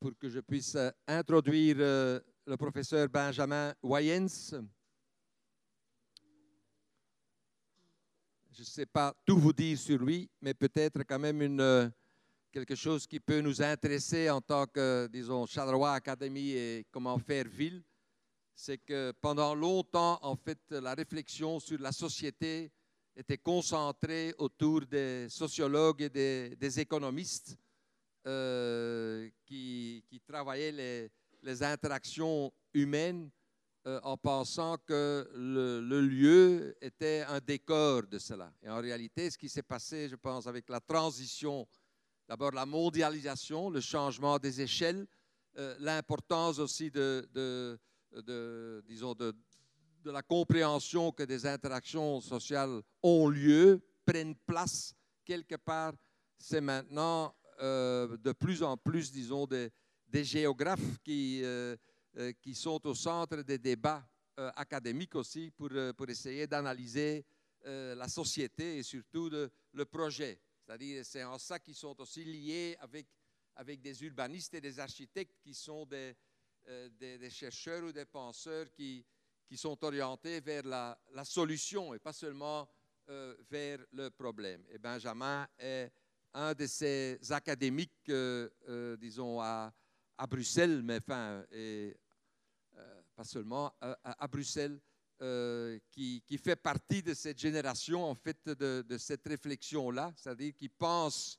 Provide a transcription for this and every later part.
pour que je puisse euh, introduire euh, le professeur Benjamin Wayens. Je ne sais pas tout vous dire sur lui, mais peut-être quand même une, euh, quelque chose qui peut nous intéresser en tant que, disons, Charleroi Académie et comment faire ville. C'est que pendant longtemps, en fait, la réflexion sur la société était concentrée autour des sociologues et des économistes euh, qui, travaillaient les, interactions humaines euh, en pensant que le, lieu était un décor de cela. Et en réalité, ce qui s'est passé, je pense, avec la transition, d'abord la mondialisation, le changement des échelles, euh, l'importance aussi de, disons, de la compréhension que des interactions sociales ont lieu, prennent place quelque part, c'est maintenant euh, de plus en plus, disons, des, géographes qui, euh, euh, qui sont au centre des débats académiques aussi pour, pour essayer d'analyser la société et surtout le projet. C'est-à-dire, c'est en ça qu'ils sont aussi liés avec, avec des urbanistes et des architectes qui sont des, des, chercheurs ou des penseurs qui, qui sont orientés vers la, solution et pas seulement vers le problème. Et Benjamin est un de ces académiques, euh, euh, disons, à, à, Bruxelles, mais enfin, et, pas seulement à, Bruxelles, qui, qui, fait partie de cette génération, en fait, de, de cette réflexion-là, c'est-à-dire qui pense,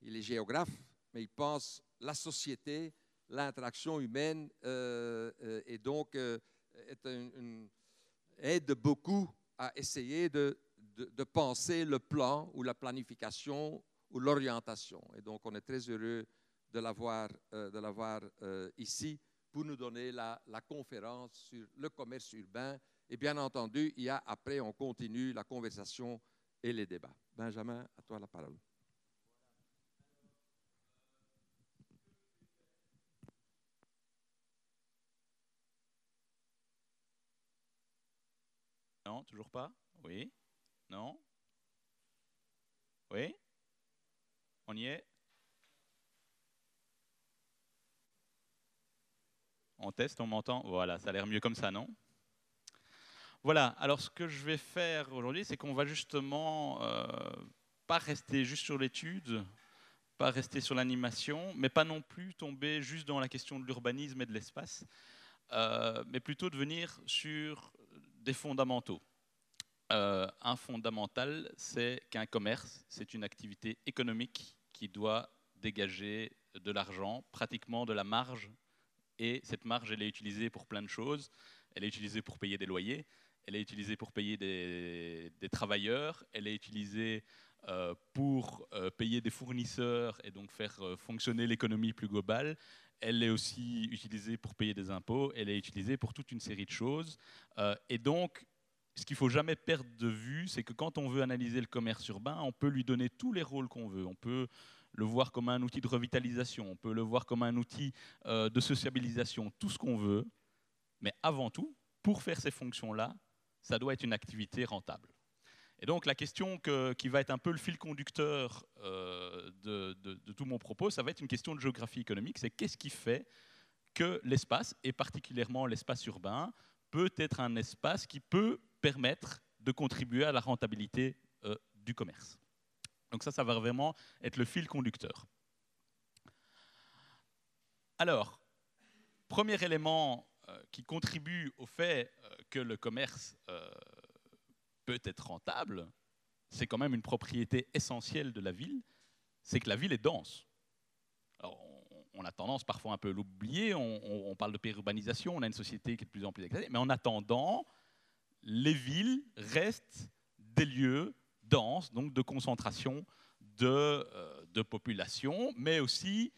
il est géographe, mais il pense la société, l'interaction humaine, et donc est une, aide beaucoup à essayer de, de, penser le plan ou la planification ou l'orientation. Et donc, on est très heureux de l'avoir euh, euh, ici pour nous donner la, la, conférence sur le commerce urbain. Et bien entendu, il y a après, on continue la conversation et les débats. Benjamin, à toi la parole. Non, toujours pas? Oui Non Oui On y est? On teste, on m'entend? Voilà, ça a l'air mieux comme ça, non? Voilà, alors ce que je vais faire aujourd'hui, c'est qu'on va justement euh, pas rester juste sur l'étude, pas rester sur l'animation, mais pas non plus tomber juste dans la question de l'urbanisme et de l'espace, euh, mais plutôt de venir sur des fondamentaux. Euh, un fondamental, c'est qu'un commerce, c'est une activité économique qui doit dégager de l'argent, pratiquement de la marge. Et cette marge, elle est utilisée pour plein de choses. Elle est utilisée pour payer des loyers, elle est utilisée pour payer des, travailleurs, elle est utilisée euh, pour euh, payer des fournisseurs et donc faire euh, fonctionner l'économie plus globale. Elle est aussi utilisée pour payer des impôts, elle est utilisée pour toute une série de choses. Et donc, ce qu'il faut jamais perdre de vue, c'est que quand on veut analyser le commerce urbain, on peut lui donner tous les rôles qu'on veut. On peut le voir comme un outil de revitalisation, on peut le voir comme un outil euh, de sociabilisation, tout ce qu'on veut. Mais avant tout, pour faire ces fonctions-là, ça doit être une activité rentable. Et donc la question que, qui va être un peu le fil conducteur euh, de, de, tout mon propos, ça va être une question de géographie économique. C'est qu'est-ce qui fait que l'espace, et particulièrement l'espace urbain, peut être un espace qui peut permettre de contribuer à la rentabilité euh, du commerce. Donc ça, ça va vraiment être le fil conducteur. Alors, premier élément euh, qui contribue au fait euh, que le commerce peut être rentable, c'est quand même une propriété essentielle de la ville, c'est que la ville est dense. On, a tendance parfois un peu à l'oublier, on, parle de pérurbanisation, on a une société qui est de plus en plus éclatée, mais en attendant, les villes restent des lieux denses, donc de concentration de, euh, population, mais aussi,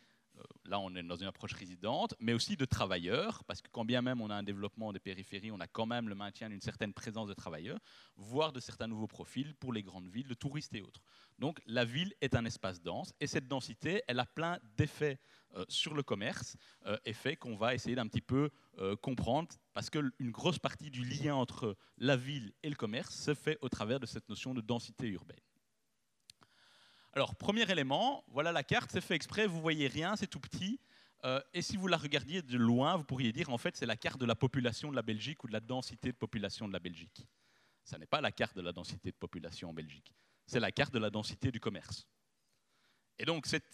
là on est dans une approche résidente, mais aussi de travailleurs, parce que quand bien même on a un développement des périphéries, on a quand même le maintien d'une certaine présence de travailleurs, voire de certains nouveaux profils pour les grandes villes, de touristes et autres. Donc la ville est un espace dense, et cette densité, elle a plein d'effets euh, sur le commerce, euh, effet qu'on va essayer d'un petit peu euh, comprendre, parce qu'une grosse partie du lien entre la ville et le commerce se fait au travers de cette notion de densité urbaine. Alors, premier élément, voilà la carte, c'est fait exprès, vous voyez rien, c'est tout petit. Euh, et si vous la regardiez de loin, vous pourriez dire en fait c'est la carte de la population de la Belgique ou de la densité de population de la Belgique. Ce n'est pas la carte de la densité de population en Belgique, c'est la carte de la densité du commerce. Et donc cette,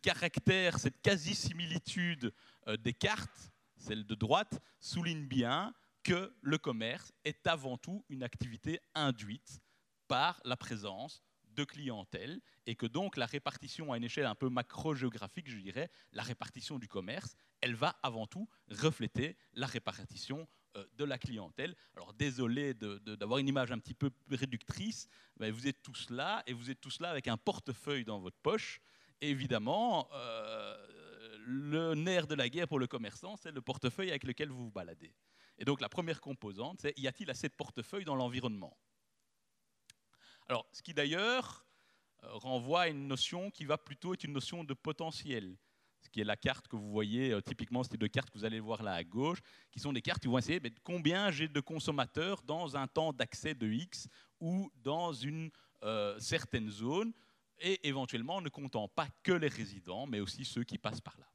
caractère, cette quasi-similitude euh, des cartes, celle de droite, souligne bien que le commerce est avant tout une activité induite par la présence de clientèle et que donc la répartition à une échelle un peu macro-géographique, je dirais, la répartition du commerce, elle va avant tout refléter la répartition euh, de la clientèle. Alors désolé d'avoir une image un petit peu réductrice, mais vous êtes tous là et vous êtes tous là avec un portefeuille dans votre poche. évidemment, euh, le nerf de la guerre pour le commerçant, c'est le portefeuille avec lequel vous vous baladez. Et donc la première composante, c'est y a-t-il assez de portefeuille dans l'environnement? Alors, ce qui d'ailleurs euh, renvoie à une notion qui va plutôt être une notion de potentiel, ce qui est la carte que vous voyez, euh, typiquement ces deux cartes que vous allez voir là à gauche, qui sont des cartes qui vont essayer de combien j'ai de consommateurs dans un temps d'accès de X ou dans une euh, certaine zone, et éventuellement ne comptant pas que les résidents, mais aussi ceux qui passent par là.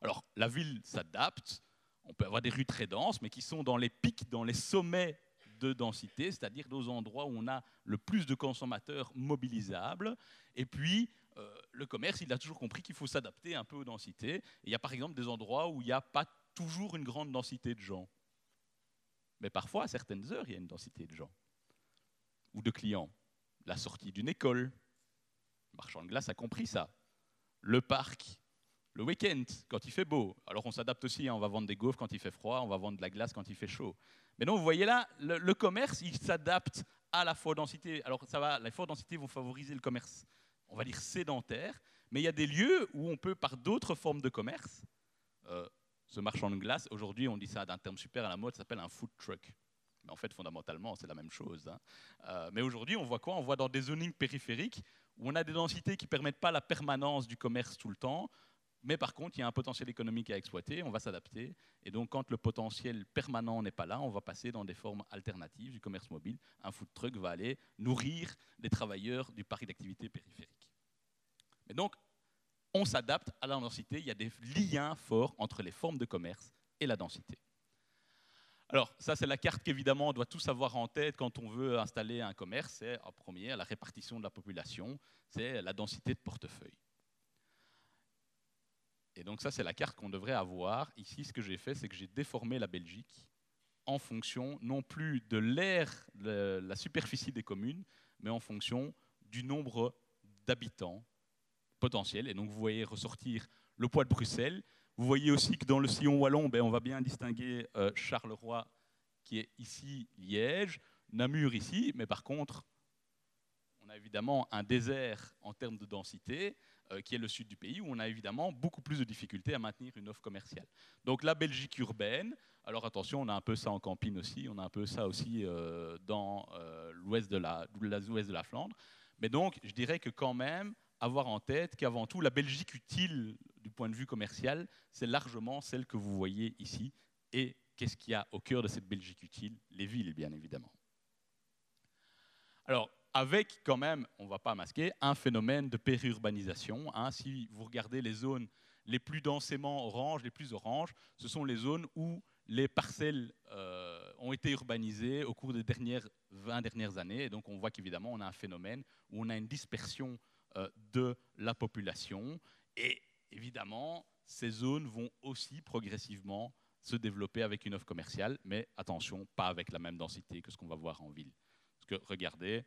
Alors, la ville s'adapte, on peut avoir des rues très denses, mais qui sont dans les pics, dans les sommets de densité, c'est-à-dire nos endroits où on a le plus de consommateurs mobilisables. Et puis, euh, le commerce, il a toujours compris qu'il faut s'adapter un peu aux densités. il y a par exemple des endroits où il n'y a pas toujours une grande densité de gens. Mais parfois, à certaines heures, il y a une densité de gens ou de clients. La sortie d'une école. Le marchand de glace a compris ça. Le parc, le week-end, quand il fait beau. Alors on s'adapte aussi, hein. on va vendre des gaufres quand il fait froid, on va vendre de la glace quand il fait chaud. Mais donc, vous voyez là, le, commerce, il s'adapte à la forte densité. Alors, ça va, les fortes densités vont favoriser le commerce, on va dire sédentaire, mais il y a des lieux où on peut, par d'autres formes de commerce, euh, ce marchand de glace, aujourd'hui, on dit ça d'un terme super à la mode, ça s'appelle un food truck. Mais en fait, fondamentalement, c'est la même chose. Hein. Euh, mais aujourd'hui, on voit quoi? On voit dans des zonings périphériques où on a des densités qui ne permettent pas la permanence du commerce tout le temps, mais par contre, il y a un potentiel économique à exploiter, on va s'adapter. Et donc, quand le potentiel permanent n'est pas là, on va passer dans des formes alternatives du commerce mobile. Un food truck va aller nourrir les travailleurs du parc d'activité périphérique. Mais donc, on s'adapte à la densité. Il y a des liens forts entre les formes de commerce et la densité. Alors, ça, c'est la carte qu'évidemment on doit tous avoir en tête quand on veut installer un commerce. C'est en premier la répartition de la population, c'est la densité de portefeuille. Et donc ça, c'est la carte qu'on devrait avoir. Ici, ce que j'ai fait, c'est que j'ai déformé la Belgique en fonction non plus de l'aire, la superficie des communes, mais en fonction du nombre d'habitants potentiels. Et donc vous voyez ressortir le poids de Bruxelles. Vous voyez aussi que dans le sillon wallon, ben, on va bien distinguer euh, Charleroi, qui est ici Liège, Namur ici, mais par contre, on a évidemment un désert en termes de densité. Euh, qui est le sud du pays, où on a évidemment beaucoup plus de difficultés à maintenir une offre commerciale. Donc la Belgique urbaine, alors attention, on a un peu ça en campine aussi, on a un peu ça aussi euh, dans euh, l'ouest de de la Flandre. Mais donc, je dirais que quand même, avoir en tête qu'avant tout, la Belgique utile du point de vue commercial, c'est largement celle que vous voyez ici. Et qu'est-ce qu'il y a au cœur de cette Belgique utile? Les villes, bien évidemment. Alors, avec quand même, on ne va pas masquer, un phénomène de périurbanisation. Hein. Si vous regardez les zones les plus densément oranges, les plus oranges, ce sont les zones où les parcelles euh, ont été urbanisées au cours des dernières 20 dernières années. Et donc on voit qu'évidemment, on a un phénomène où on a une dispersion euh, de la population. Et évidemment, ces zones vont aussi progressivement se développer avec une offre commerciale, mais attention, pas avec la même densité que ce qu'on va voir en ville. Parce que regardez,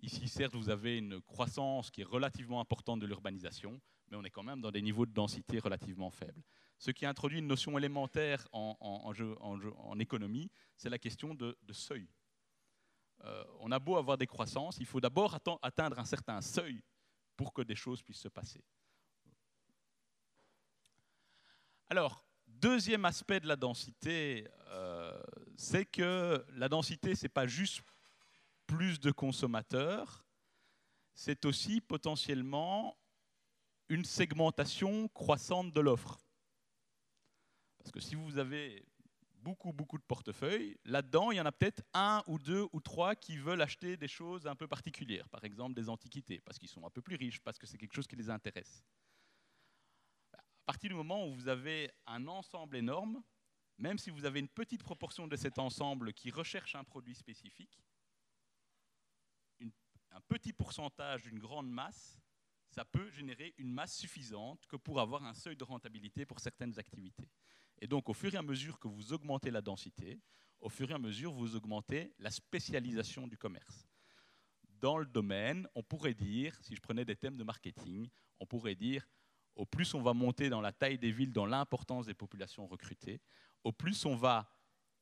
Ici, certes, vous avez une croissance qui est relativement importante de l'urbanisation, mais on est quand même dans des niveaux de densité relativement faibles. Ce qui introduit une notion élémentaire en, économie, c'est la question de, seuil. Euh, on a beau avoir des croissances, il faut d'abord atteindre un certain seuil pour que des choses puissent se passer. Alors, deuxième aspect de la densité, euh, c'est que la densité, ce n'est pas juste plus de consommateurs, c'est aussi potentiellement une segmentation croissante de l'offre. Parce que si vous avez beaucoup, beaucoup de portefeuilles, là-dedans, il y en a peut-être un ou deux ou trois qui veulent acheter des choses un peu particulières, par exemple des antiquités, parce qu'ils sont un peu plus riches, parce que c'est quelque chose qui les intéresse. partir du moment où vous avez un ensemble énorme, même si vous avez une petite proportion de cet ensemble qui recherche un produit spécifique, un petit pourcentage d'une grande masse, ça peut générer une masse suffisante que pour avoir un seuil de rentabilité pour certaines activités. Et donc, au fur et à mesure que vous augmentez la densité, au fur et à mesure, vous augmentez la spécialisation du commerce. Dans le domaine, on pourrait dire, si je prenais des thèmes de marketing, on pourrait dire, au plus on va monter dans la taille des villes, dans l'importance des populations recrutées, au plus on va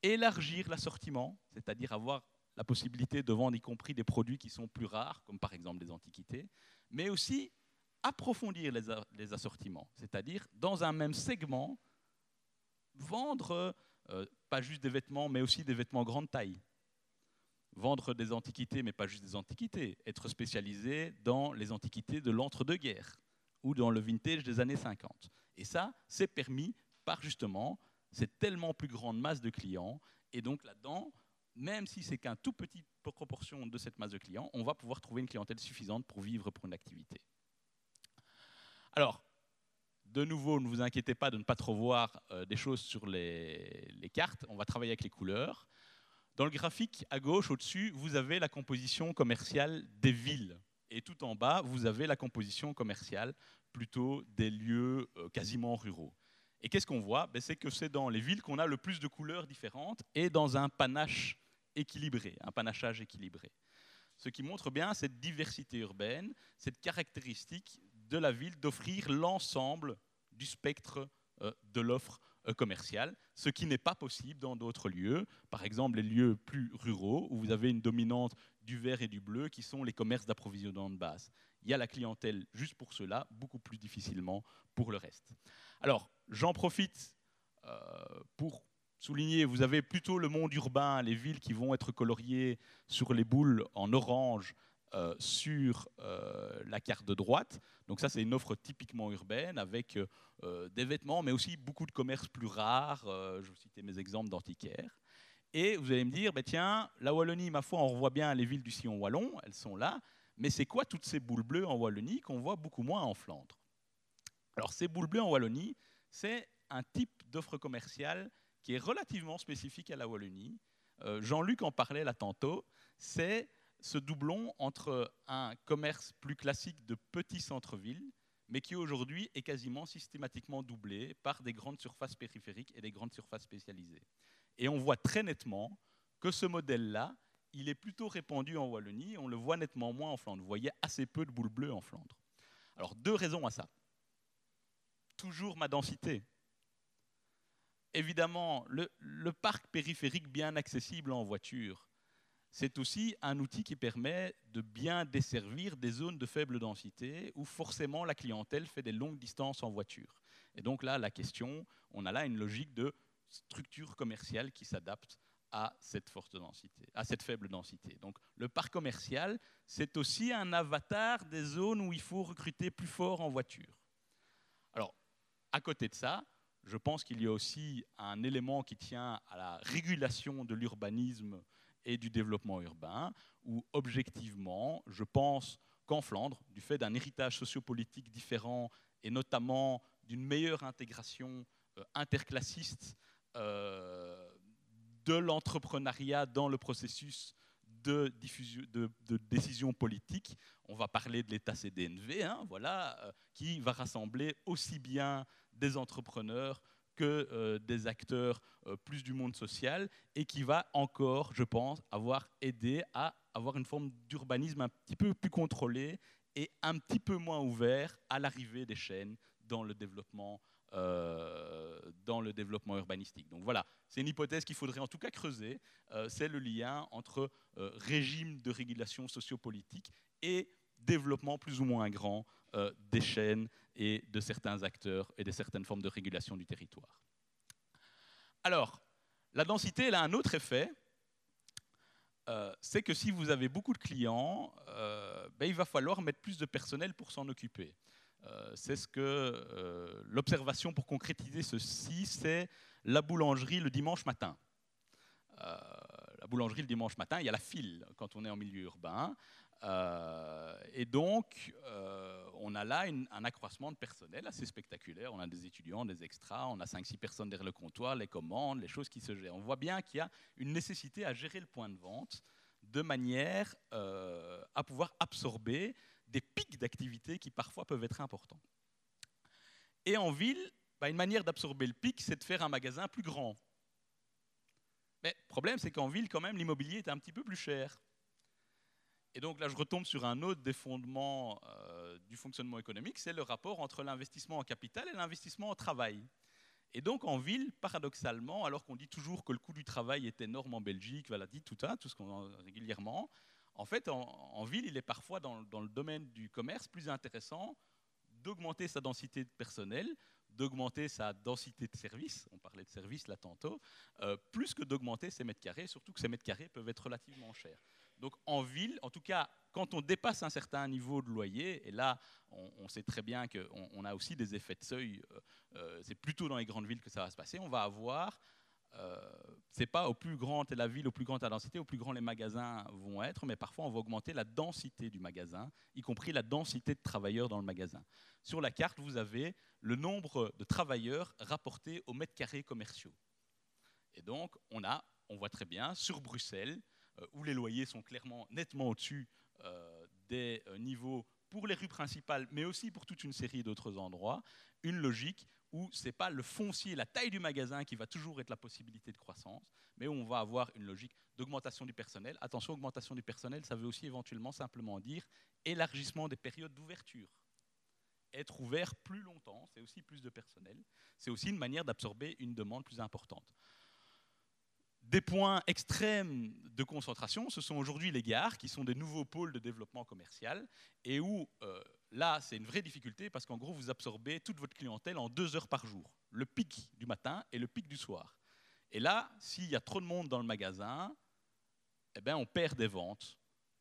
élargir l'assortiment, c'est-à-dire avoir la possibilité de vendre y compris des produits qui sont plus rares, comme par exemple des antiquités, mais aussi approfondir les, assortiments, c'est-à-dire dans un même segment, vendre euh, pas juste des vêtements, mais aussi des vêtements grande taille. Vendre des antiquités, mais pas juste des antiquités. Être spécialisé dans les antiquités de l'entre-deux-guerres ou dans le vintage des années 50. Et ça, c'est permis par justement cette tellement plus grande masse de clients. Et donc là-dedans, même si c'est qu'un tout petit proportion de cette masse de clients, on va pouvoir trouver une clientèle suffisante pour vivre pour une activité. Alors, de nouveau, ne vous inquiétez pas de ne pas trop voir euh, des choses sur les, cartes. On va travailler avec les couleurs. Dans le graphique à gauche, au-dessus, vous avez la composition commerciale des villes. Et tout en bas, vous avez la composition commerciale plutôt des lieux euh, quasiment ruraux. Et qu'est-ce qu'on voit? Ben, C'est que c'est dans les villes qu'on a le plus de couleurs différentes et dans un panache équilibré, un panachage équilibré. Ce qui montre bien cette diversité urbaine, cette caractéristique de la ville d'offrir l'ensemble du spectre euh, de l'offre euh, commerciale, ce qui n'est pas possible dans d'autres lieux, par exemple les lieux plus ruraux, où vous avez une dominante du vert et du bleu, qui sont les commerces d'approvisionnement de base. Il y a la clientèle juste pour cela, beaucoup plus difficilement pour le reste. Alors, j'en profite euh, pour souligner, vous avez plutôt le monde urbain, les villes qui vont être coloriées sur les boules en orange euh, sur euh, la carte de droite. Donc ça, c'est une offre typiquement urbaine avec euh, des vêtements, mais aussi beaucoup de commerces plus rares. je vais citer mes exemples d'antiquaires. Et vous allez me dire, bah, tiens, la Wallonie, ma foi, on revoit bien les villes du sillon wallon, elles sont là. Mais c'est quoi toutes ces boules bleues en Wallonie qu'on voit beaucoup moins en Flandre? Alors ces boules bleues en Wallonie, c'est un type d'offre commerciale qui est relativement spécifique à la Wallonie. Jean-Luc en parlait là tantôt. C'est ce doublon entre un commerce plus classique de petits centres-villes, mais qui aujourd'hui est quasiment systématiquement doublé par des grandes surfaces périphériques et des grandes surfaces spécialisées. Et on voit très nettement que ce modèle-là, il est plutôt répandu en Wallonie, on le voit nettement moins en Flandre. Vous voyez assez peu de boules bleues en Flandre. Alors, deux raisons à ça. Toujours ma densité. Évidemment, le, parc périphérique bien accessible en voiture, c'est aussi un outil qui permet de bien desservir des zones de faible densité où forcément la clientèle fait des longues distances en voiture. Et donc là, la question, on a là une logique de structure commerciale qui s'adapte à cette forte densité, à cette faible densité. Donc le parc commercial, c'est aussi un avatar des zones où il faut recruter plus fort en voiture. Alors, à côté de ça, je pense qu'il y a aussi un élément qui tient à la régulation de l'urbanisme et du développement urbain, où objectivement, je pense qu'en Flandre, du fait d'un héritage sociopolitique différent et notamment d'une meilleure intégration euh, interclassiste euh, de l'entrepreneuriat dans le processus de, décision politique. On va parler de l'État CDNV, hein, voilà, euh, qui va rassembler aussi bien des entrepreneurs que euh, des acteurs euh, plus du monde social et qui va encore, je pense, avoir aidé à avoir une forme d'urbanisme un petit peu plus contrôlé et un petit peu moins ouvert à l'arrivée des chaînes dans le développement euh, dans le développement urbanistique. Donc voilà, c'est une hypothèse qu'il faudrait en tout cas creuser. c'est le lien entre régime de régulation sociopolitique et développement plus ou moins grand des chaînes et de certains acteurs et de certaines formes de régulation du territoire. Alors, la densité, elle a un autre effet, euh, c'est que si vous avez beaucoup de clients, euh, ben, il va falloir mettre plus de personnel pour s'en occuper. Euh, c'est ce que l'observation pour concrétiser ceci, c'est la boulangerie le dimanche matin. la boulangerie le dimanche matin, il y a la file quand on est en milieu urbain. Euh, et donc, euh, on a là un accroissement de personnel assez spectaculaire. On a des étudiants, des extras, on a 5-6 personnes derrière le comptoir, les commandes, les choses qui se gèrent. On voit bien qu'il y a une nécessité à gérer le point de vente de manière euh, à pouvoir absorber des pics d'activité qui parfois peuvent être importants. Et en ville, bah, une manière d'absorber le pic, c'est de faire un magasin plus grand. Mais le problème, c'est qu'en ville, quand même, l'immobilier est un petit peu plus cher. Et donc là, je retombe sur un autre des fondements euh, du fonctionnement économique, c'est le rapport entre l'investissement en capital et l'investissement en travail. Et donc en ville, paradoxalement, alors qu'on dit toujours que le coût du travail est énorme en Belgique, voilà, dit tout ça, tout ce qu'on régulièrement, en fait, en, ville, il est parfois dans, le domaine du commerce plus intéressant d'augmenter sa densité de personnel, d'augmenter sa densité de services, on parlait de services là tantôt, euh, plus que d'augmenter ses mètres carrés, surtout que ces mètres carrés peuvent être relativement chers. Donc en ville, en tout cas, quand on dépasse un certain niveau de loyer, et là, on, sait très bien qu'on on a aussi des effets de seuil, euh, euh, c'est plutôt dans les grandes villes que ça va se passer, on va avoir, euh, c'est pas au plus grand la ville, au plus grande la densité, au plus grand les magasins vont être, mais parfois on va augmenter la densité du magasin, y compris la densité de travailleurs dans le magasin. Sur la carte, vous avez le nombre de travailleurs rapportés aux mètres carrés commerciaux. Et donc, on a, on voit très bien, sur Bruxelles, où les loyers sont clairement nettement au-dessus euh, des euh, niveaux pour les rues principales, mais aussi pour toute une série d'autres endroits, une logique où ce n'est pas le foncier, la taille du magasin qui va toujours être la possibilité de croissance, mais où on va avoir une logique d'augmentation du personnel. Attention, augmentation du personnel, ça veut aussi éventuellement simplement dire élargissement des périodes d'ouverture. Être ouvert plus longtemps, c'est aussi plus de personnel, c'est aussi une manière d'absorber une demande plus importante. Des points extrêmes de concentration, ce sont aujourd'hui les gares, qui sont des nouveaux pôles de développement commercial, et où euh, là, c'est une vraie difficulté, parce qu'en gros, vous absorbez toute votre clientèle en deux heures par jour, le pic du matin et le pic du soir. Et là, s'il y a trop de monde dans le magasin, eh bien, on perd des ventes,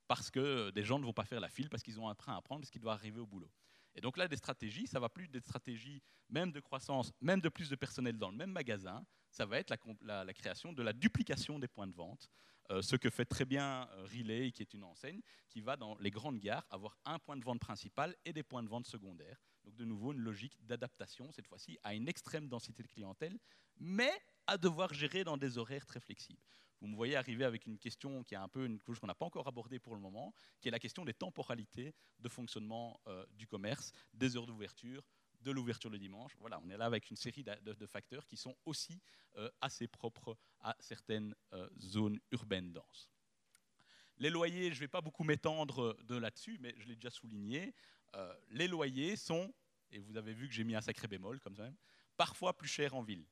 parce que des gens ne vont pas faire la file, parce qu'ils ont un train à prendre, parce qu'ils doivent arriver au boulot. Et donc là, des stratégies, ça va plus des stratégies même de croissance, même de plus de personnel dans le même magasin, ça va être la, création de la duplication des points de vente, euh, ce que fait très bien euh, Relay, qui est une enseigne, qui va dans les grandes gares avoir un point de vente principal et des points de vente secondaires. Donc de nouveau, une logique d'adaptation, cette fois-ci, à une extrême densité de clientèle, mais à devoir gérer dans des horaires très flexibles. Vous me voyez arriver avec une question qui est un peu une chose qu'on n'a pas encore abordée pour le moment, qui est la question des temporalités de fonctionnement euh, du commerce, des heures d'ouverture, de l'ouverture le dimanche. Voilà, on est là avec une série de, facteurs qui sont aussi euh, assez propres à certaines euh, zones urbaines denses. Les loyers, je ne vais pas beaucoup m'étendre de là-dessus, mais je l'ai déjà souligné. Euh, les loyers sont, et vous avez vu que j'ai mis un sacré bémol comme ça, parfois plus chers en ville.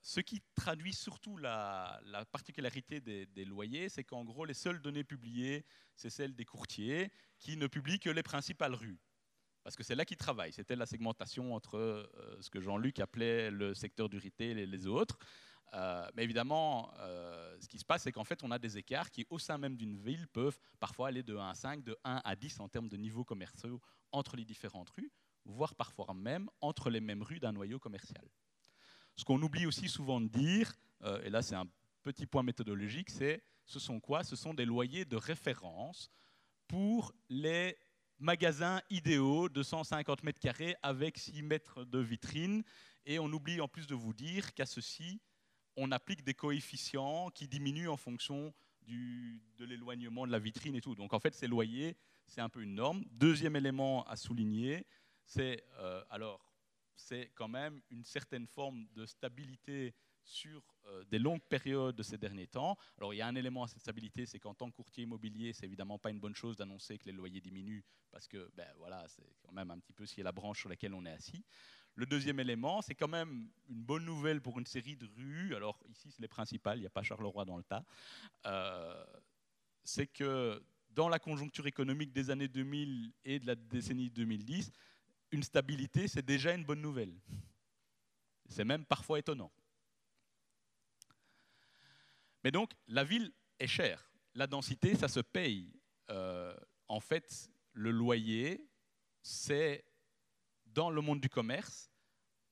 ce qui traduit surtout la, particularité des, des loyers, c'est qu'en gros, les seules données publiées, c'est celles des courtiers qui ne publient que les principales rues parce que c'est là qu'ils travaillent. C'était la segmentation entre euh, ce que Jean-Luc appelait le secteur du retail et les autres. Euh, mais évidemment, euh, ce qui se passe, c'est qu'en fait, on a des écarts qui, au sein même d'une ville, peuvent parfois aller de 1 à 5, de 1 à 10 en termes de niveaux commerciaux entre les différentes rues, voire parfois même entre les mêmes rues d'un noyau commercial. Ce qu'on oublie aussi souvent de dire, et là c'est un petit point méthodologique, c'est ce sont quoi? Ce sont des loyers de référence pour les magasins idéaux de 150 mètres carrés avec 6 mètres de vitrine. Et on oublie en plus de vous dire qu'à ceci, on applique des coefficients qui diminuent en fonction de l'éloignement de la vitrine et tout. Donc en fait, ces loyers, c'est un peu une norme. Deuxième élément à souligner, c'est euh, alors c'est quand même une certaine forme de stabilité sur euh, des longues périodes de ces derniers temps. Alors il y a un élément à cette stabilité, c'est qu'en tant que courtier immobilier, c'est évidemment pas une bonne chose d'annoncer que les loyers diminuent, parce que ben, voilà, c'est quand même un petit peu si la branche sur laquelle on est assis. Le deuxième élément, c'est quand même une bonne nouvelle pour une série de rues. Alors ici, c'est les principales, il n'y a pas Charleroi dans le tas. Euh, c'est que dans la conjoncture économique des années 2000 et de la décennie 2010, une stabilité, c'est déjà une bonne nouvelle. C'est même parfois étonnant. Mais donc, la ville est chère. La densité, ça se paye. Euh, en fait, le loyer, c'est, dans le monde du commerce,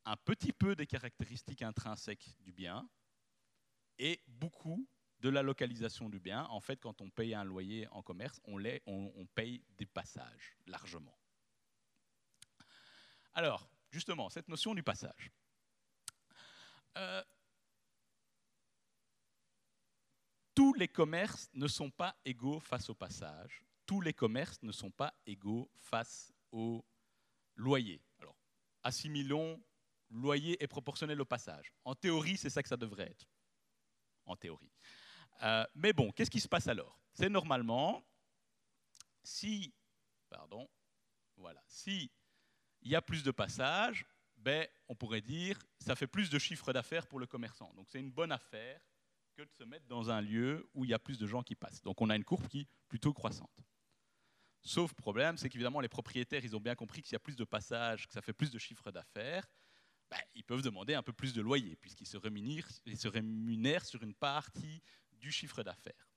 un petit peu des caractéristiques intrinsèques du bien et beaucoup de la localisation du bien. En fait, quand on paye un loyer en commerce, on, paye des passages largement. Alors, justement, cette notion du passage. Euh, tous les commerces ne sont pas égaux face au passage. Tous les commerces ne sont pas égaux face au loyer. Alors, assimilons loyer est proportionnel au passage. En théorie, c'est ça que ça devrait être. En théorie. Euh, mais bon, qu'est-ce qui se passe alors? C'est normalement, si, pardon, voilà, si il y a plus de passages, ben, on pourrait dire ça fait plus de chiffre d'affaires pour le commerçant. Donc c'est une bonne affaire que de se mettre dans un lieu où il y a plus de gens qui passent. Donc on a une courbe qui est plutôt croissante. Sauf problème, c'est qu'évidemment les propriétaires, ils ont bien compris que s'il y a plus de passages, que ça fait plus de chiffre d'affaires, ben, ils peuvent demander un peu plus de loyer, puisqu'ils se rémunèrent sur une partie du chiffre d'affaires.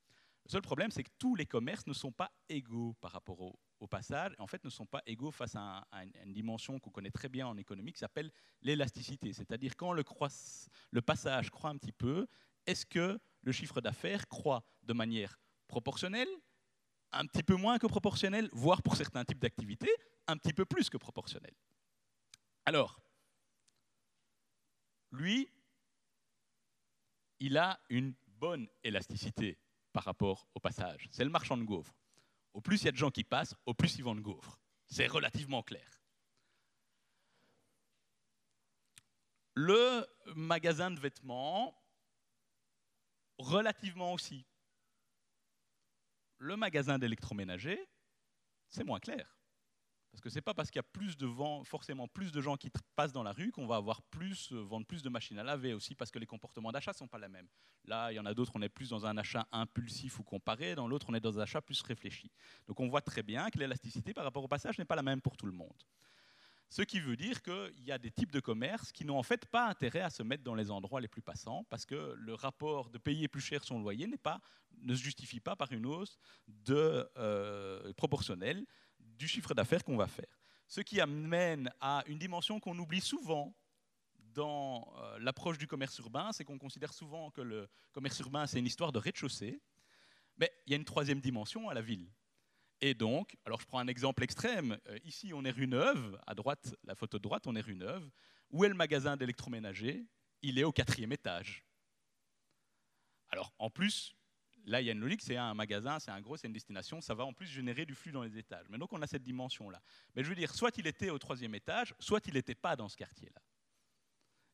Le seul problème, c'est que tous les commerces ne sont pas égaux par rapport au, passage, et en fait ne sont pas égaux face à, une dimension qu'on connaît très bien en économie qui s'appelle l'élasticité. C'est-à-dire quand le passage croît un petit peu, est-ce que le chiffre d'affaires croît de manière proportionnelle, un petit peu moins que proportionnelle, voire pour certains types d'activités, un petit peu plus que proportionnelle? Alors, lui, il a une bonne élasticité par rapport au passage. C'est le marchand de gaufres. Au plus il y a de gens qui passent, au plus ils vendent gaufres. C'est relativement clair. Le magasin de vêtements, relativement aussi. Le magasin d'électroménager, c'est moins clair. Parce que ce n'est pas parce qu'il y a plus de vent, forcément plus de gens qui passent dans la rue qu'on va avoir plus, euh, vendre plus de machines à laver aussi parce que les comportements d'achat ne sont pas les mêmes. Là, il y en a d'autres, on est plus dans un achat impulsif ou comparé, dans l'autre, on est dans un achat plus réfléchi. Donc on voit très bien que l'élasticité par rapport au passage n'est pas la même pour tout le monde. Ce qui veut dire qu'il y a des types de commerces qui n'ont en fait pas intérêt à se mettre dans les endroits les plus passants parce que le rapport de payer plus cher son loyer pas, ne se justifie pas par une hausse de, euh, proportionnelle du chiffre d'affaires qu'on va faire. Ce qui amène à une dimension qu'on oublie souvent dans euh, l'approche du commerce urbain, c'est qu'on considère souvent que le commerce urbain, c'est une histoire de rez-de-chaussée, mais il y a une troisième dimension à la ville. Et donc, alors je prends un exemple extrême, euh, ici on est rue Neuve, à droite, la photo de droite, on est rue Neuve, où est le magasin d'électroménager? Il est au quatrième étage. Alors en plus, Là, il y a une logique, c'est un magasin, c'est un gros, c'est une destination, ça va en plus générer du flux dans les étages. Mais donc on a cette dimension-là. Mais je veux dire, soit il était au troisième étage, soit il n'était pas dans ce quartier-là.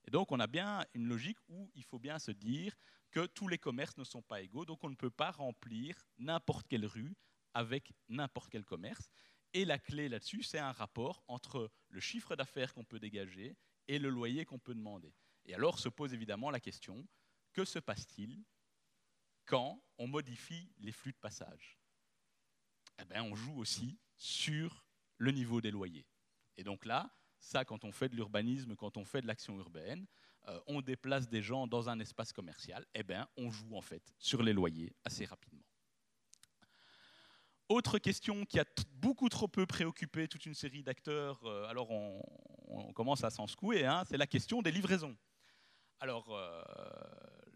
Et donc on a bien une logique où il faut bien se dire que tous les commerces ne sont pas égaux, donc on ne peut pas remplir n'importe quelle rue avec n'importe quel commerce. Et la clé là-dessus, c'est un rapport entre le chiffre d'affaires qu'on peut dégager et le loyer qu'on peut demander. Et alors se pose évidemment la question, que se passe-t-il quand on modifie les flux de passage? Eh bien, On joue aussi sur le niveau des loyers. Et donc là, ça, quand on fait de l'urbanisme, quand on fait de l'action urbaine, euh, on déplace des gens dans un espace commercial, eh bien, on joue en fait sur les loyers assez rapidement. Autre question qui a beaucoup trop peu préoccupé toute une série d'acteurs, euh, alors on, commence à s'en secouer, hein, c'est la question des livraisons. Alors, euh,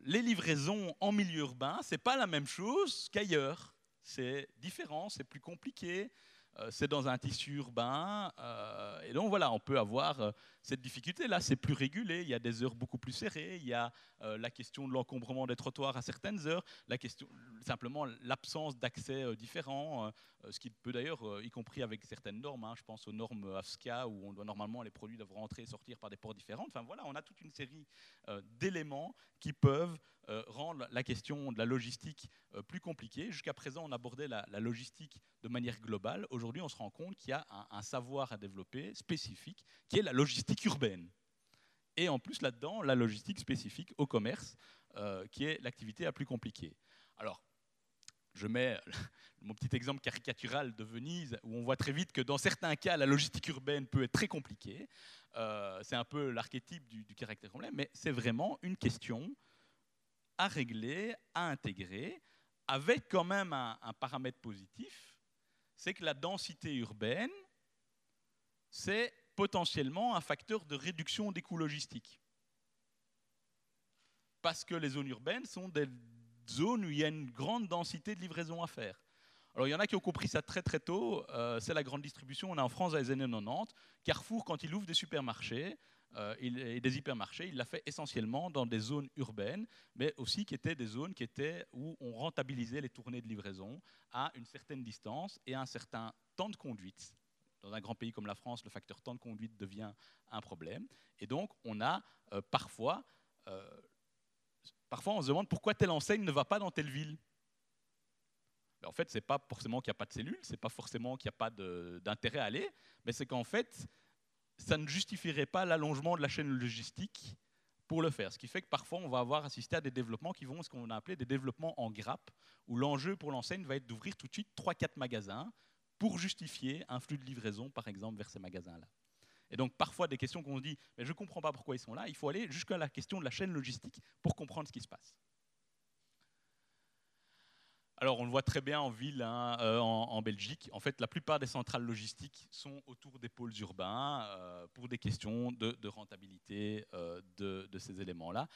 les livraisons en milieu urbain, ce n'est pas la même chose qu'ailleurs. C'est différent, c'est plus compliqué. Euh, c'est dans un tissu urbain. Euh, et donc voilà, on peut avoir euh, cette difficulté-là. C'est plus régulé, il y a des heures beaucoup plus serrées, il y a la question de l'encombrement des trottoirs à certaines heures, la question, simplement l'absence d'accès différent, ce qui peut d'ailleurs, y compris avec certaines normes, hein, je pense aux normes AFSCA où on doit normalement les produits doivent rentrer et sortir par des ports différents. Enfin voilà, on a toute une série d'éléments qui peuvent euh, rendre la question de la logistique euh, plus compliquée. Jusqu'à présent, on abordait la, logistique de manière globale. Aujourd'hui, on se rend compte qu'il y a un, savoir à développer spécifique, qui est la logistique urbaine. Et en plus, là-dedans, la logistique spécifique au commerce, euh, qui est l'activité la plus compliquée. Alors, je mets mon petit exemple caricatural de Venise, où on voit très vite que dans certains cas, la logistique urbaine peut être très compliquée. c'est un peu l'archétype du, caractère problème, mais c'est vraiment une question à régler, à intégrer, avec quand même un, paramètre positif, c'est que la densité urbaine, c'est potentiellement un facteur de réduction des coûts logistiques. Parce que les zones urbaines sont des zones où il y a une grande densité de livraison à faire. Alors il y en a qui ont compris ça très très tôt, euh, c'est la grande distribution, on est en France dans les années 90. Carrefour, quand il ouvre des supermarchés euh, et des hypermarchés, il l'a fait essentiellement dans des zones urbaines, mais aussi qui étaient des zones qui étaient où on rentabilisait les tournées de livraison à une certaine distance et à un certain temps de conduite. Dans un grand pays comme la France, le facteur temps de conduite devient un problème. Et donc, on a euh, parfois, parfois, on se demande pourquoi telle enseigne ne va pas dans telle ville. Ben, en fait, ce n'est pas forcément qu'il n'y a pas de cellules, ce n'est pas forcément qu'il n'y a pas d'intérêt à aller, mais c'est qu'en fait, ça ne justifierait pas l'allongement de la chaîne logistique pour le faire. Ce qui fait que parfois, on va avoir assisté à des développements qui vont ce qu'on a appelé des développements en grappe, où l'enjeu pour l'enseigne va être d'ouvrir tout de suite 3-4 magasins pour justifier un flux de livraison, par exemple, vers ces magasins-là. Et donc, parfois, des questions qu'on se dit, mais je ne comprends pas pourquoi ils sont là, il faut aller jusqu'à la question de la chaîne logistique pour comprendre ce qui se passe. Alors, on le voit très bien en ville, hein, euh, en, Belgique. En fait, la plupart des centrales logistiques sont autour des pôles urbains euh, pour des questions de, rentabilité euh, de, ces éléments-là.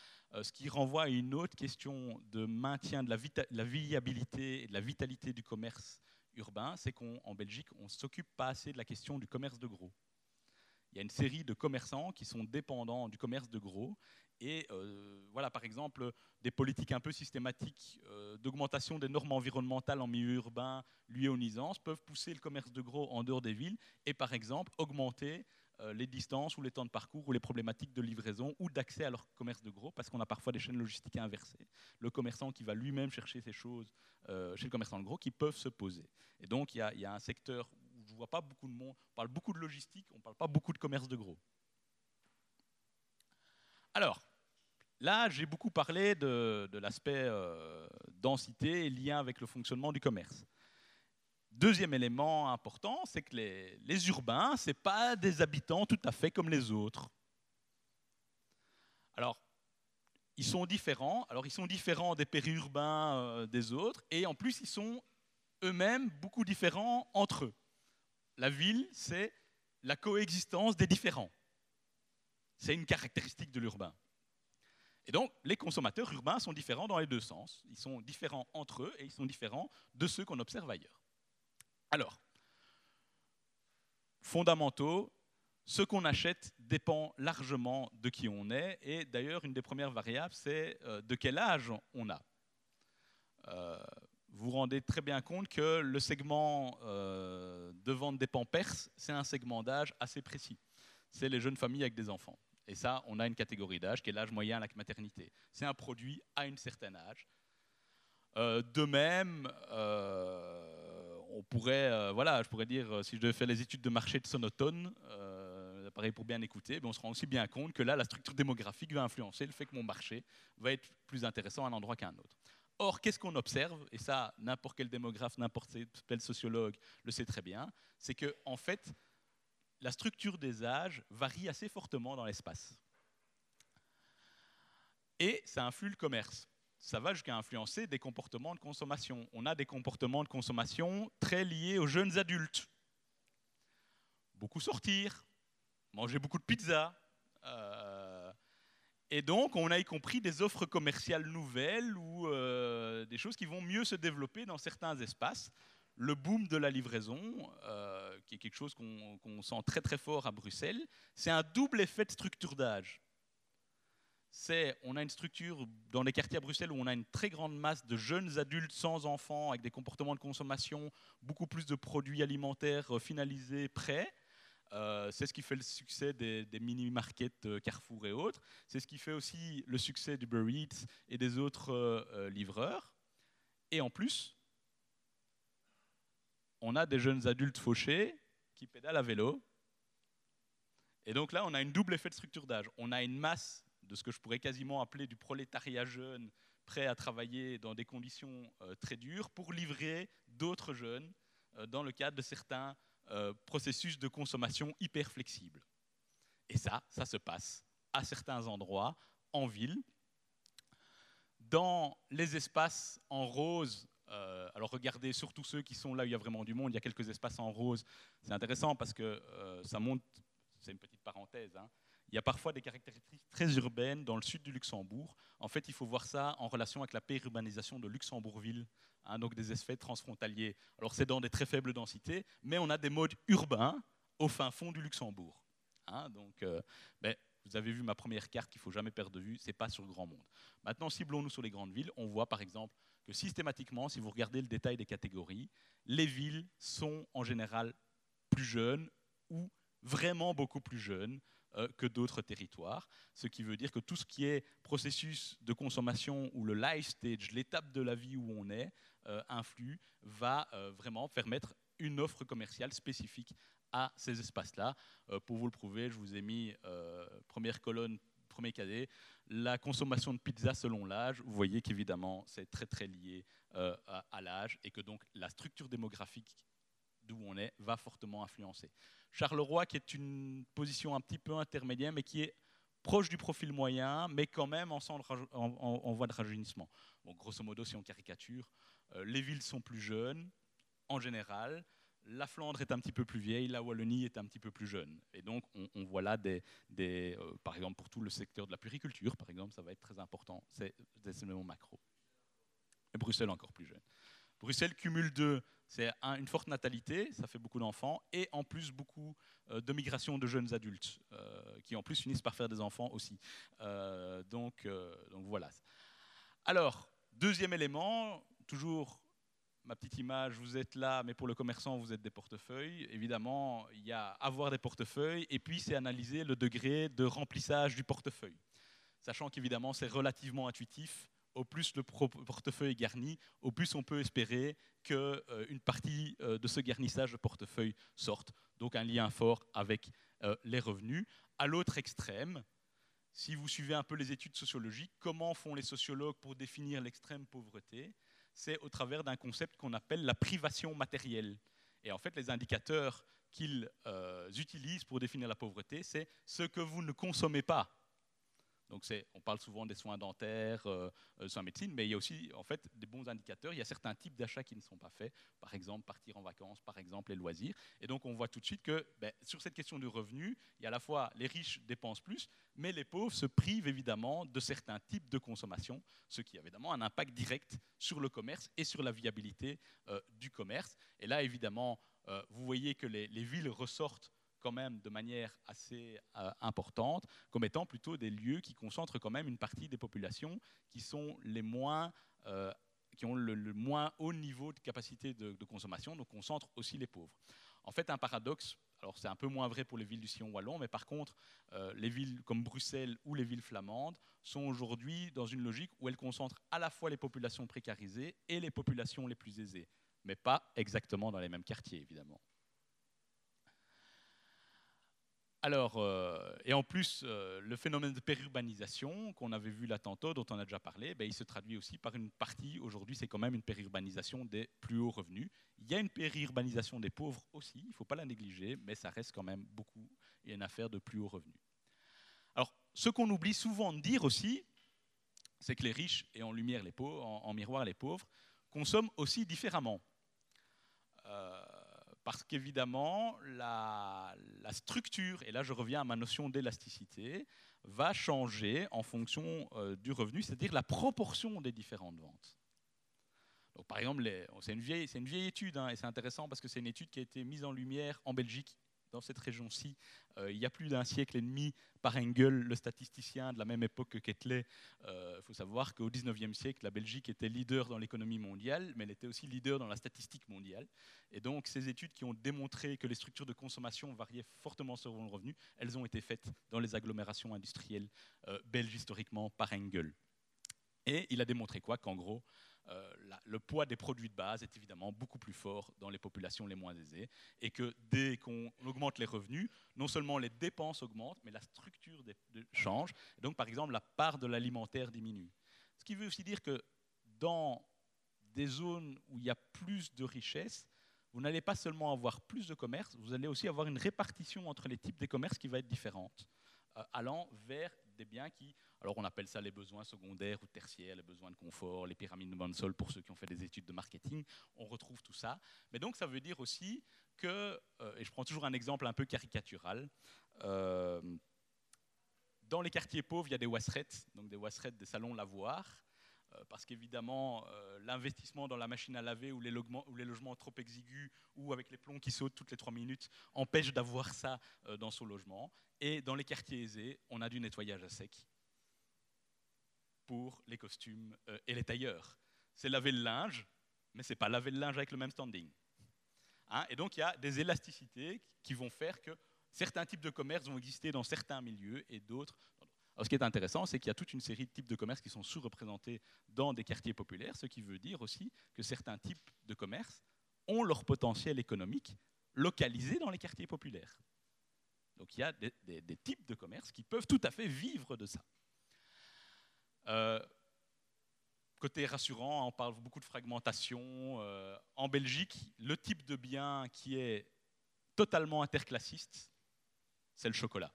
ce qui renvoie à une autre question de maintien de la, la, viabilité et de la vitalité du commerce urbain, c'est qu'en Belgique, on ne s'occupe pas assez de la question du commerce de gros. Il y a une série de commerçants qui sont dépendants du commerce de gros et euh, voilà, par exemple, des politiques un peu systématiques euh, d'augmentation des normes environnementales en milieu urbain nuisances peuvent pousser le commerce de gros en dehors des villes et, par exemple, augmenter euh, les distances ou les temps de parcours ou les problématiques de livraison ou d'accès à leur commerce de gros, parce qu'on a parfois des chaînes logistiques inversées. Le commerçant qui va lui-même chercher ces choses chez le commerçant de gros qui peuvent se poser. Et donc, il y, y, a un secteur où je ne vois pas beaucoup de monde, on parle beaucoup de logistique, on ne parle pas beaucoup de commerce de gros. Alors, là, j'ai beaucoup parlé de, l'aspect euh, densité et lien avec le fonctionnement du commerce. Deuxième élément important, c'est que les, urbains, ce pas des habitants tout à fait comme les autres. Alors, ils sont différents. Alors, ils sont différents des périurbains euh, des autres, et en plus, ils sont eux-mêmes beaucoup différents entre eux. La ville, c'est la coexistence des différents. C'est une caractéristique de l'urbain. Et donc, les consommateurs urbains sont différents dans les deux sens. Ils sont différents entre eux et ils sont différents de ceux qu'on observe ailleurs. Alors, fondamentaux, ce qu'on achète dépend largement de qui on est. Et d'ailleurs, une des premières variables, c'est euh, de quel âge on a. Euh, vous vous rendez très bien compte que le segment euh, de vente des pampers, c'est un segment d'âge assez précis. C'est les jeunes familles avec des enfants. Et ça, on a une catégorie d'âge qui est l'âge moyen à la maternité. C'est un produit à un certain âge. Euh, de même, euh, on pourrait, euh, voilà, je pourrais dire, si je faire les études de marché de Sonotone, pareil pour bien écouter, mais on se rend aussi bien compte que là, la structure démographique va influencer le fait que mon marché va être plus intéressant à un endroit qu'à un autre. Or, qu'est-ce qu'on observe Et ça, n'importe quel démographe, n'importe quel sociologue le sait très bien, c'est que en fait, la structure des âges varie assez fortement dans l'espace. Et ça influe le commerce. Ça va jusqu'à influencer des comportements de consommation. On a des comportements de consommation très liés aux jeunes adultes. Beaucoup sortir, manger beaucoup de pizza. Euh, et donc, on a y compris des offres commerciales nouvelles ou euh, des choses qui vont mieux se développer dans certains espaces le boom de la livraison, euh, qui est quelque chose qu'on sent très très fort à Bruxelles, c'est un double effet de structure d'âge. C'est, on a une structure dans les quartiers à Bruxelles où on a une très grande masse de jeunes adultes sans enfants, avec des comportements de consommation, beaucoup plus de produits alimentaires euh, finalisés, prêts. Euh, c'est ce qui fait le succès des, mini-markets Carrefour et autres. C'est ce qui fait aussi le succès du Eats et des autres livreurs. Et en plus, on a des jeunes adultes fauchés qui pédalent à vélo. Et donc là, on a une double effet de structure d'âge. On a une masse de ce que je pourrais quasiment appeler du prolétariat jeune, prêt à travailler dans des conditions euh, très dures pour livrer d'autres jeunes euh, dans le cadre de certains euh, processus de consommation hyper flexibles. Et ça, ça se passe à certains endroits en ville. Dans les espaces en rose euh, alors regardez surtout ceux qui sont là où il y a vraiment du monde. Il y a quelques espaces en rose. C'est intéressant parce que euh, ça montre, c'est une petite parenthèse, hein. il y a parfois des caractéristiques très urbaines dans le sud du Luxembourg. En fait, il faut voir ça en relation avec la pérurbanisation de Luxembourgville, hein, donc des effets transfrontaliers. Alors c'est dans des très faibles densités, mais on a des modes urbains au fin fond du Luxembourg. Hein. donc, euh, ben, vous avez vu ma première carte qu'il faut jamais perdre de vue, c'est pas sur le grand monde. Maintenant, ciblons-nous sur les grandes villes. On voit par exemple que systématiquement, si vous regardez le détail des catégories, les villes sont en général plus jeunes ou vraiment beaucoup plus jeunes euh, que d'autres territoires, ce qui veut dire que tout ce qui est processus de consommation ou le life stage, l'étape de la vie où on est, euh, influe, va euh, vraiment permettre une offre commerciale spécifique à ces espaces-là. pour vous le prouver, je vous ai mis première colonne, premier cadet, la consommation de pizza selon l'âge. Vous voyez qu'évidemment, c'est très très lié à, à l'âge et que donc la structure démographique d'où on est va fortement influencer. Charleroi, qui est une position un petit peu intermédiaire, mais qui est proche du profil moyen, mais quand même en, voie de rajeunissement. grosso modo, si on caricature, euh, les villes sont plus jeunes, en général. La Flandre est un petit peu plus vieille, la Wallonie est un petit peu plus jeune. Et donc, on, voit là, des, euh, par exemple, pour tout le secteur de la puriculture, par exemple, ça va être très important. C'est des éléments macro. Et Bruxelles encore plus jeune. Bruxelles cumule deux. C'est une forte natalité, ça fait beaucoup d'enfants, et en plus beaucoup euh, de migration de jeunes adultes, euh, qui en plus finissent par faire des enfants aussi. Donc, donc voilà. Alors, deuxième élément, toujours ma petite image, vous êtes là, mais pour le commerçant, vous êtes des portefeuilles. Évidemment, il y a avoir des portefeuilles, et puis c'est analyser le degré de remplissage du portefeuille. Sachant qu'évidemment, c'est relativement intuitif au plus le portefeuille est garni, au plus on peut espérer qu'une euh, partie euh, de ce garnissage de portefeuille sorte. Donc un lien fort avec euh, les revenus. À l'autre extrême, si vous suivez un peu les études sociologiques, comment font les sociologues pour définir l'extrême pauvreté? C'est au travers d'un concept qu'on appelle la privation matérielle. Et en fait, les indicateurs qu'ils utilisent pour définir la pauvreté, c'est ce que vous ne consommez pas donc on parle souvent des soins dentaires, euh, euh, soins médecine, mais il y a aussi en fait des bons indicateurs. Il y a certains types d'achats qui ne sont pas faits, par exemple partir en vacances, par exemple les loisirs. Et donc on voit tout de suite que ben, sur cette question du revenu, il y a à la fois les riches dépensent plus, mais les pauvres se privent évidemment de certains types de consommation, ce qui a évidemment un impact direct sur le commerce et sur la viabilité euh, du commerce. Et là évidemment, vous voyez que les villes ressortent quand même de manière assez euh, importante comme étant plutôt des lieux qui concentrent quand même une partie des populations qui sont les moins euh, qui ont le, moins haut niveau de capacité de, consommation, donc concentrent aussi les pauvres. En fait, un paradoxe, alors c'est un peu moins vrai pour les villes du Sillon wallon, mais par contre, euh, les villes comme Bruxelles ou les villes flamandes sont aujourd'hui dans une logique où elles concentrent à la fois les populations précarisées et les populations les plus aisées, mais pas exactement dans les mêmes quartiers, évidemment. Alors, euh, et en plus, euh, le phénomène de pérurbanisation qu'on avait vu là tantôt, dont on a déjà parlé, ben, il se traduit aussi par une partie, aujourd'hui c'est quand même une pérurbanisation des plus hauts revenus. Il y a une pérurbanisation des pauvres aussi, il ne faut pas la négliger, mais ça reste quand même beaucoup une affaire de plus hauts revenus. Alors, ce qu'on oublie souvent de dire aussi, c'est que les riches, et en, lumière les pauvres, en, miroir les pauvres, consomment aussi différemment. Euh, parce qu'évidemment, la, structure, et là je reviens à ma notion d'élasticité, va changer en fonction euh, du revenu, c'est-à-dire la proportion des différentes ventes. Donc, par exemple, c'est une, vieille, étude, hein, et c'est intéressant parce que c'est une étude qui a été mise en lumière en Belgique dans cette région-ci, euh, il y a plus d'un siècle et demi, par Engel, le statisticien de la même époque que Ketley. Il euh, faut savoir qu'au XIXe siècle, la Belgique était leader dans l'économie mondiale, mais elle était aussi leader dans la statistique mondiale. Et donc, ces études qui ont démontré que les structures de consommation variaient fortement selon le revenu, elles ont été faites dans les agglomérations industrielles euh, belges historiquement par Engel. Et il a démontré quoi? Qu'en gros, euh, le poids des produits de base est évidemment beaucoup plus fort dans les populations les moins aisées et que dès qu'on augmente les revenus, non seulement les dépenses augmentent, mais la structure change. donc, par exemple, la part de l'alimentaire diminue. Ce qui veut aussi dire que dans des zones où il y a plus de richesse, vous n'allez pas seulement avoir plus de commerce, vous allez aussi avoir une répartition entre les types de commerces qui va être différente, euh, allant vers des biens qui alors on appelle ça les besoins secondaires ou tertiaires, les besoins de confort, les pyramides de Mansell pour ceux qui ont fait des études de marketing. On retrouve tout ça. Mais donc ça veut dire aussi que, euh, et je prends toujours un exemple un peu caricatural, euh, dans les quartiers pauvres, il y a des wasserettes, donc des wasserettes, des salons lavoirs, euh, parce qu'évidemment, euh, l'investissement dans la machine à laver ou les, logements, trop exigus ou avec les plombs qui sautent toutes les trois minutes empêche d'avoir ça dans son logement. Et dans les quartiers aisés, on a du nettoyage à sec pour les costumes et les tailleurs. C'est laver le linge, mais ce n'est pas laver le linge avec le même standing. Hein, et donc il y a des élasticités qui vont faire que certains types de commerces vont exister dans certains milieux et d'autres ce qui est intéressant, c'est qu'il y a toute une série de types de commerces qui sont sous-représentés dans des quartiers populaires, ce qui veut dire aussi que certains types de commerces ont leur potentiel économique localisé dans les quartiers populaires. Donc il y a des, types de commerces qui peuvent tout à fait vivre de ça. Euh, côté rassurant, on parle beaucoup de fragmentation. Euh, en Belgique, le type de bien qui est totalement interclassiste, c'est le chocolat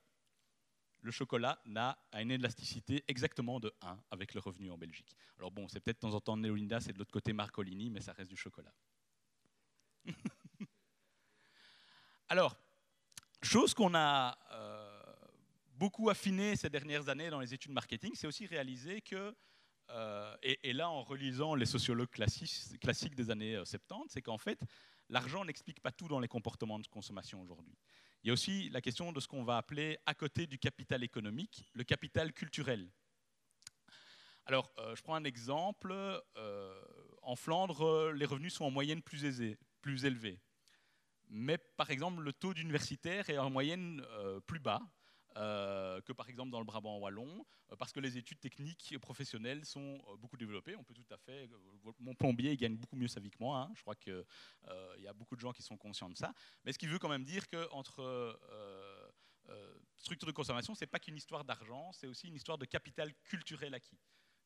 le chocolat n'a une élasticité exactement de 1 avec le revenu en Belgique. Alors bon, c'est peut-être de temps en temps Neolinda, c'est de l'autre côté Marcolini, mais ça reste du chocolat. Alors, chose qu'on a euh, beaucoup affiné ces dernières années dans les études marketing, c'est aussi réaliser que, euh, et, là en relisant les sociologues classiques, des années 70, euh, c'est qu'en fait, l'argent n'explique pas tout dans les comportements de consommation aujourd'hui. Il y a aussi la question de ce qu'on va appeler, à côté du capital économique, le capital culturel. Alors, euh, je prends un exemple. En Flandre, les revenus sont en moyenne plus, aisés, plus élevés. Mais par exemple, le taux d'universitaire est en moyenne plus bas. Euh, que par exemple dans le Brabant wallon, euh, parce que les études techniques et professionnelles sont euh, beaucoup développées. On peut tout à fait. Mon plombier gagne beaucoup mieux sa vie que moi. Hein. Je crois qu'il y a beaucoup de gens qui sont conscients de ça. Mais ce qui veut quand même dire qu'entre structure de consommation, c'est pas qu'une histoire d'argent, c'est aussi une histoire de capital culturel acquis.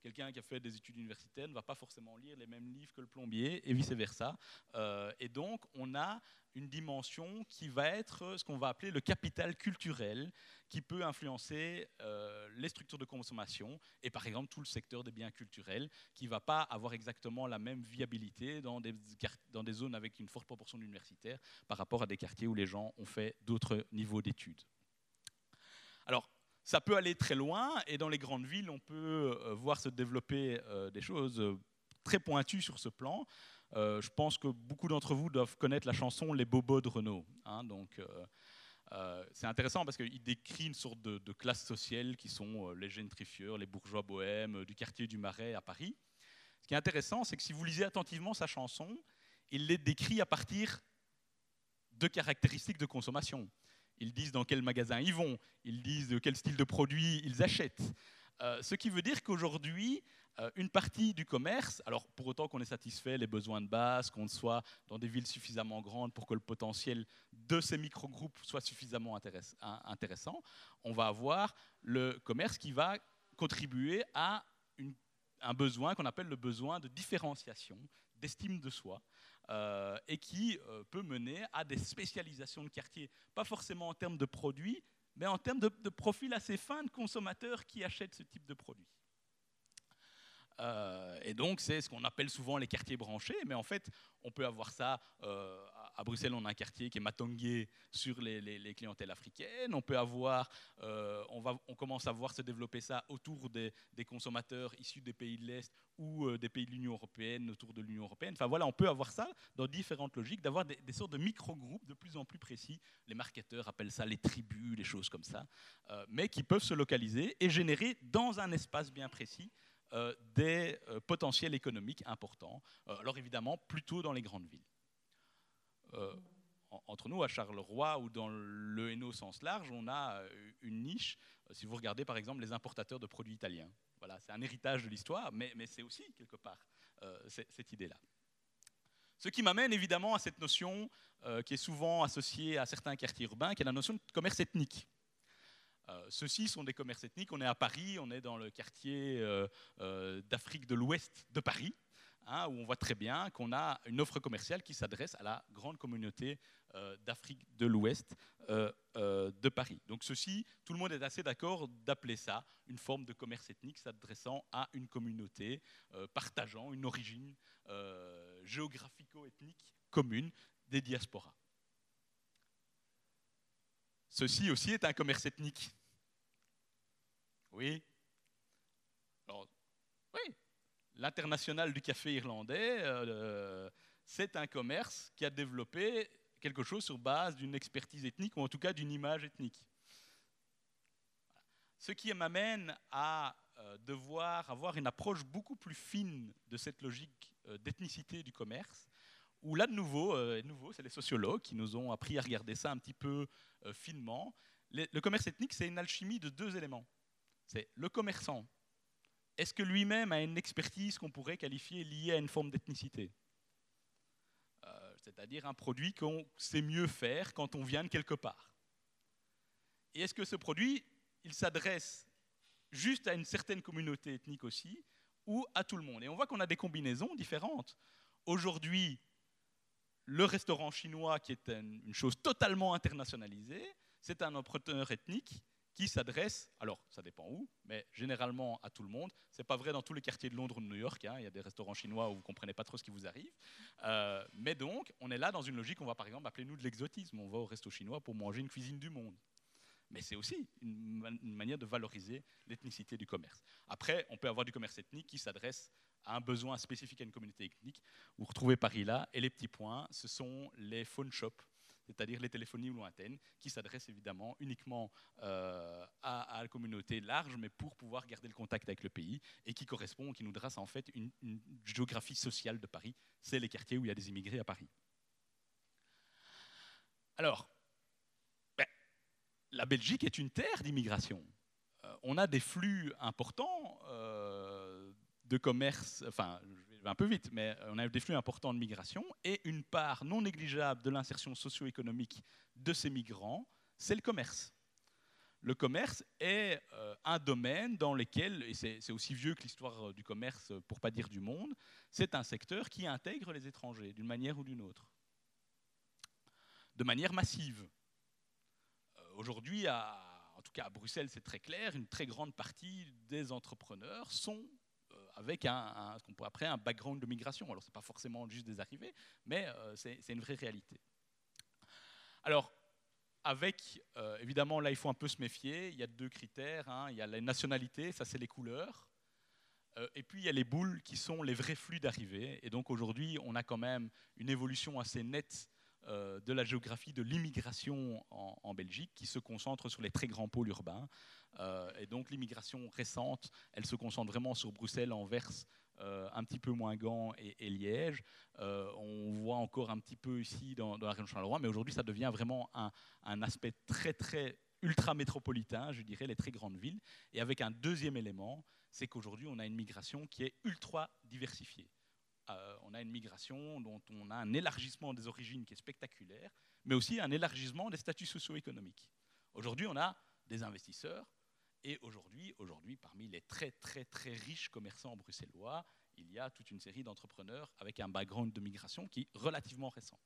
Quelqu'un qui a fait des études universitaires ne va pas forcément lire les mêmes livres que le plombier et vice-versa. et donc, on a une dimension qui va être ce qu'on va appeler le capital culturel, qui peut influencer euh, les structures de consommation et par exemple tout le secteur des biens culturels, qui ne va pas avoir exactement la même viabilité dans des, dans des zones avec une forte proportion d'universitaires par rapport à des quartiers où les gens ont fait d'autres niveaux d'études. Alors, ça peut aller très loin et dans les grandes villes, on peut euh, voir se développer euh, des choses très pointues sur ce plan. Euh, je pense que beaucoup d'entre vous doivent connaître la chanson Les Bobos de Renault. Hein, donc, euh, euh, c'est intéressant parce qu'il décrit une sorte de, classe sociale qui sont les gentrifieurs, les bourgeois bohèmes du quartier du Marais à Paris. Ce qui est intéressant, c'est que si vous lisez attentivement sa chanson, il les décrit à partir de caractéristiques de consommation. Ils disent dans quel magasin ils vont, ils disent quel style de produit ils achètent. ce qui veut dire qu'aujourd'hui, euh, une partie du commerce, alors pour autant qu'on ait satisfait les besoins de base, qu'on soit dans des villes suffisamment grandes pour que le potentiel de ces micro-groupes soit suffisamment intéressant, on va avoir le commerce qui va contribuer à un besoin qu'on appelle le besoin de différenciation, d'estime de soi, euh, et qui euh, peut mener à des spécialisations de quartier, pas forcément en termes de produits, mais en termes de, de profils assez fins de consommateurs qui achètent ce type de produits. Euh, et donc, c'est ce qu'on appelle souvent les quartiers branchés. Mais en fait, on peut avoir ça. Euh, à Bruxelles, on a un quartier qui est matongué sur les, clientèles africaines. On peut avoir, euh, on, commence à voir se développer ça autour des, consommateurs issus des pays de l'Est ou des pays de l'Union européenne, autour de l'Union européenne. Enfin voilà, on peut avoir ça dans différentes logiques, d'avoir des, sortes de micro-groupes de plus en plus précis. Les marketeurs appellent ça les tribus, les choses comme ça, mais qui peuvent se localiser et générer dans un espace bien précis euh, des euh, potentiels économiques importants. Euh, alors évidemment, plutôt dans les grandes villes. Entre nous, à Charleroi ou dans le Hainaut au sens large, on a une niche. Si vous regardez par exemple les importateurs de produits italiens, voilà, c'est un héritage de l'histoire, mais, c'est aussi quelque part cette idée-là. Ce qui m'amène évidemment à cette notion qui est souvent associée à certains quartiers urbains, qui est la notion de commerce ethnique. Euh, ceux-ci sont des commerces ethniques. On est à Paris, on est dans le quartier euh, euh, d'Afrique de l'Ouest de Paris, hein, où on voit très bien qu'on a une offre commerciale qui s'adresse à la grande communauté d'Afrique de l'Ouest de Paris. Donc ceci, tout le monde est assez d'accord d'appeler ça une forme de commerce ethnique s'adressant à une communauté, partageant une origine géographico-ethnique commune des diasporas. Ceci aussi est un commerce ethnique. Oui. Oui, l'international du café irlandais, euh, c'est un commerce qui a développé quelque chose sur base d'une expertise ethnique ou en tout cas d'une image ethnique. Ce qui m'amène à euh, devoir avoir une approche beaucoup plus fine de cette logique euh, d'ethnicité du commerce, où là de nouveau, nouveau c'est les sociologues qui nous ont appris à regarder ça un petit peu finement. le commerce ethnique, c'est une alchimie de deux éléments. C'est le commerçant est-ce que lui-même a une expertise qu'on pourrait qualifier liée à une forme d'ethnicité? Euh, C'est-à-dire un produit qu'on sait mieux faire quand on vient de quelque part. Et est-ce que ce produit, il s'adresse juste à une certaine communauté ethnique aussi, ou à tout le monde? Et on voit qu'on a des combinaisons différentes. Aujourd'hui, le restaurant chinois, qui est une chose totalement internationalisée, c'est un entrepreneur ethnique qui s'adresse, alors ça dépend où, mais généralement à tout le monde. Ce n'est pas vrai dans tous les quartiers de Londres ou de New York. Hein. il y a des restaurants chinois où vous ne comprenez pas trop ce qui vous arrive. Euh, mais donc, on est là dans une logique, on va par exemple appeler nous de l'exotisme. On va au resto chinois pour manger une cuisine du monde. Mais c'est aussi une, manière de valoriser l'ethnicité du commerce. Après, on peut avoir du commerce ethnique qui s'adresse à un besoin spécifique à une communauté ethnique. Vous retrouvez Paris là, et les petits points, ce sont les phone shops c'est-à-dire les téléphonies lointaines, qui s'adressent évidemment uniquement euh, à, la communauté large, mais pour pouvoir garder le contact avec le pays, et qui correspond, qui nous dresse en fait une, géographie sociale de Paris. C'est les quartiers où il y a des immigrés à Paris. Alors, ben, la Belgique est une terre d'immigration. Euh, on a des flux importants euh, de commerce, un peu vite, mais on a eu des flux importants de migration et une part non négligeable de l'insertion socio-économique de ces migrants, c'est le commerce. Le commerce est euh, un domaine dans lequel, et c'est aussi vieux que l'histoire euh, du commerce, pour pas dire du monde, c'est un secteur qui intègre les étrangers d'une manière ou d'une autre, de manière massive. Euh, aujourd'hui, en tout cas à Bruxelles, c'est très clair, une très grande partie des entrepreneurs sont avec un, ce qu'on pourrait appeler un background de migration. Alors, ce n'est pas forcément juste des arrivées, mais euh, c'est une vraie réalité. Alors, avec, euh, évidemment, là, il faut un peu se méfier. Il y a deux critères. Hein. Il y a la nationalité, ça, c'est les couleurs. Euh, et puis, il y a les boules qui sont les vrais flux d'arrivée. Et donc, aujourd'hui, on a quand même une évolution assez nette de la géographie de l'immigration en, Belgique qui se concentre sur les très grands pôles urbains. Euh, et donc l'immigration récente, elle se concentre vraiment sur Bruxelles, Anvers, euh, un petit peu moins Gand et, Liège. Euh, on voit encore un petit peu ici dans, la région Charleroi, mais aujourd'hui ça devient vraiment un, un, aspect très très ultra métropolitain, je dirais, les très grandes villes. Et avec un deuxième élément, c'est qu'aujourd'hui on a une migration qui est ultra diversifiée. On a une migration dont on a un élargissement des origines qui est spectaculaire, mais aussi un élargissement des statuts socio-économiques. Aujourd'hui, on a des investisseurs et aujourd'hui, aujourd'hui, parmi les très très très riches commerçants bruxellois, il y a toute une série d'entrepreneurs avec un background de migration qui est relativement récent.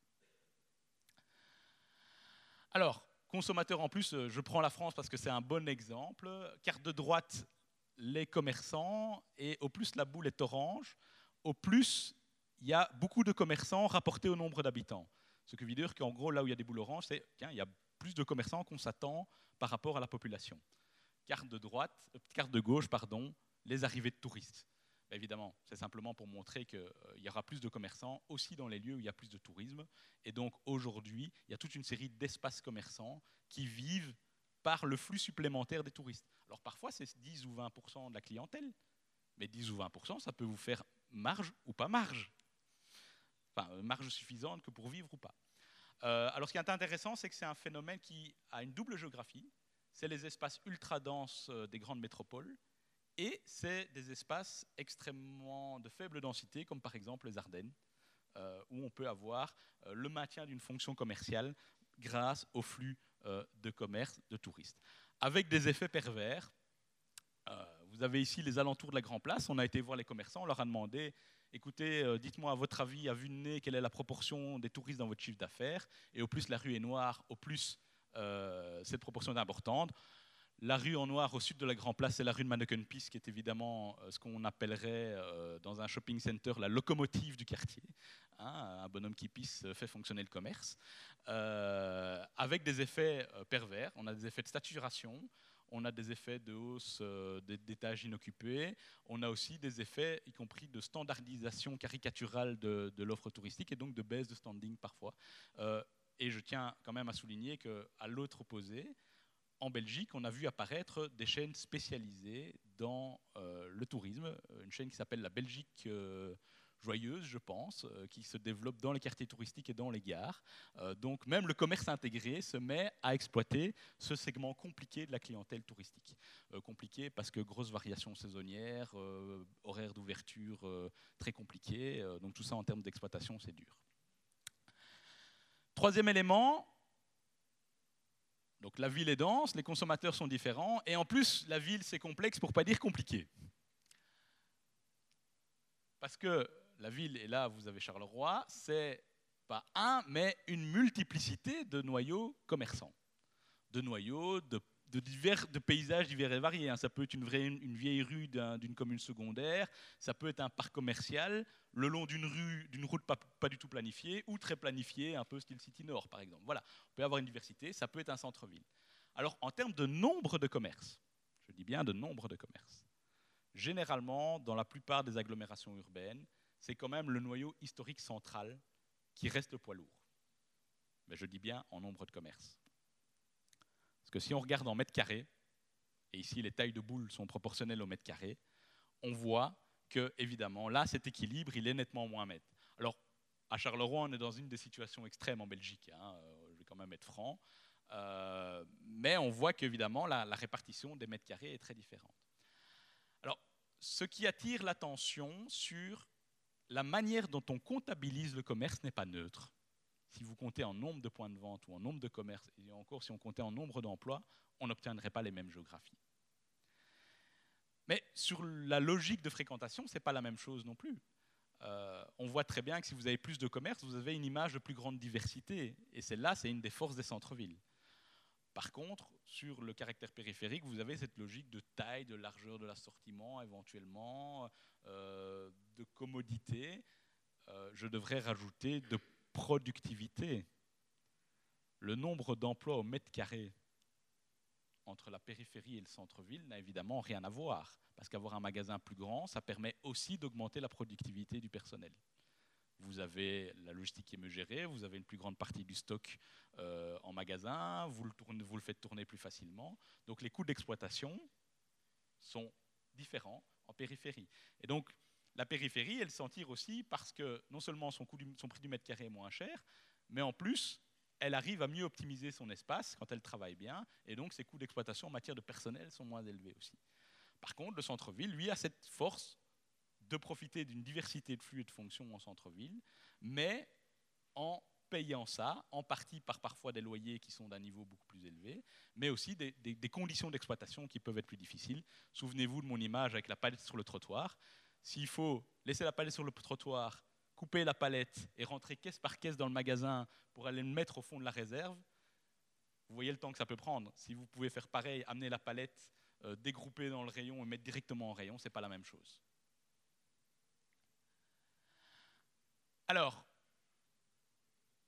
Alors, consommateurs en plus, euh, je prends la France parce que c'est un bon exemple. Carte de droite, les commerçants, et au plus la boule est orange, au plus il y a beaucoup de commerçants rapportés au nombre d'habitants. Ce qui veut dire qu'en gros, là où il y a des boules oranges, c'est qu'il y a plus de commerçants qu'on s'attend par rapport à la population carte de droite, euh, carte de gauche, pardon, les arrivées de touristes. Bah, évidemment, c'est simplement pour montrer qu'il euh, y aura plus de commerçants aussi dans les lieux où il y a plus de tourisme. Et donc aujourd'hui, il y a toute une série d'espaces commerçants qui vivent par le flux supplémentaire des touristes. Alors parfois, c'est 10 ou 20 de la clientèle, mais 10 ou 20 ça peut vous faire marge ou pas marge. Enfin, euh, marge suffisante que pour vivre ou pas. alors ce qui est intéressant, c'est que c'est un phénomène qui a une double géographie c'est les espaces ultra denses euh, des grandes métropoles, et c'est des espaces extrêmement de faible densité, comme par exemple les Ardennes, euh, où on peut avoir euh, le maintien d'une fonction commerciale grâce au flux de commerce de touristes. Avec des effets pervers, vous avez ici les alentours de la Grand Place, on a été voir les commerçants, on leur a demandé, écoutez, dites-moi à votre avis, à vue de nez, quelle est la proportion des touristes dans votre chiffre d'affaires, et au plus la rue est noire, au plus euh, cette proportion est importante. La rue en noir au sud de la Grand Place, c'est la rue de Manneken-Pis, qui est évidemment euh, ce qu'on appellerait euh, dans un shopping center la locomotive du quartier. Hein, un bonhomme qui pisse fait fonctionner le commerce. avec des effets pervers. On a des effets de saturation. On a des effets de hausse euh, d'étages inoccupés, on a aussi des effets, y compris de standardisation caricaturale de, l'offre touristique et donc de baisse de standing parfois. Euh, et je tiens quand même à souligner qu'à l'autre opposé, en Belgique, on a vu apparaître des chaînes spécialisées dans euh, le tourisme, une chaîne qui s'appelle la Belgique joyeuse, je pense, euh, qui se développe dans les quartiers touristiques et dans les gares. Euh, donc même le commerce intégré se met à exploiter ce segment compliqué de la clientèle touristique. Euh, compliqué parce que grosses variations saisonnières, horaires d'ouverture très compliqués, donc tout ça en termes d'exploitation, c'est dur. Troisième élément, donc la ville est dense, les consommateurs sont différents, et en plus la ville c'est complexe pour pas dire compliqué. Parce que la ville, et là vous avez Charleroi, c'est pas un, mais une multiplicité de noyaux commerçants, de noyaux, de, paysages divers et variés. Hein. Ça peut être une vieille rue d'une commune secondaire, ça peut être un parc commercial le long d'une rue, d'une route pas, pas, du tout planifiée ou très planifiée, un peu style City Nord par exemple. Voilà, on peut avoir une diversité, ça peut être un centre-ville. Alors en termes de nombre de commerces, je dis bien de nombre de commerces, généralement dans la plupart des agglomérations urbaines, c'est quand même le noyau historique central qui reste le poids lourd. Mais je dis bien en nombre de commerces. Parce que si on regarde en mètres carrés, et ici les tailles de boules sont proportionnelles au mètre carré, on voit que, évidemment, là, cet équilibre, il est nettement moins net. Alors, à Charleroi, on est dans une des situations extrêmes en Belgique, hein, euh, je vais quand même être franc, euh, mais on voit qu'évidemment, la répartition des mètres carrés est très différente. Alors, ce qui attire l'attention sur la manière dont on comptabilise le commerce n'est pas neutre. Si vous comptez en nombre de points de vente ou en nombre de commerces, et encore si on comptait en nombre d'emplois, on n'obtiendrait pas les mêmes géographies. Mais sur la logique de fréquentation, ce n'est pas la même chose non plus. Euh, on voit très bien que si vous avez plus de commerces, vous avez une image de plus grande diversité. Et celle-là, c'est une des forces des centres-villes. Par contre, sur le caractère périphérique, vous avez cette logique de taille, de largeur de l'assortiment, éventuellement, euh, de commodité. Euh, je devrais rajouter de productivité. Le nombre d'emplois au mètre carré entre la périphérie et le centre-ville n'a évidemment rien à voir, parce qu'avoir un magasin plus grand, ça permet aussi d'augmenter la productivité du personnel vous avez la logistique qui est mieux gérée, vous avez une plus grande partie du stock euh, en magasin, vous le, faites tourner plus facilement. Donc les coûts d'exploitation sont différents en périphérie. Et donc la périphérie, elle s'en tire aussi parce que non seulement son prix du mètre carré est moins cher, mais en plus, elle arrive à mieux optimiser son espace quand elle travaille bien, et donc ses coûts d'exploitation en matière de personnel sont moins élevés aussi. Par contre, le centre-ville, lui, a cette force de profiter d'une diversité de flux et de fonctions en centre-ville, mais en payant ça, en partie par parfois des loyers qui sont d'un niveau beaucoup plus élevé, mais aussi des, conditions d'exploitation qui peuvent être plus difficiles. Souvenez-vous de mon image avec la palette sur le trottoir. S'il faut laisser la palette sur le trottoir, couper la palette et rentrer caisse par caisse dans le magasin pour aller le mettre au fond de la réserve, vous voyez le temps que ça peut prendre. Si vous pouvez faire pareil, amener la palette, euh, dégrouper dans le rayon et mettre directement en rayon, ce n'est pas la même chose. Alors,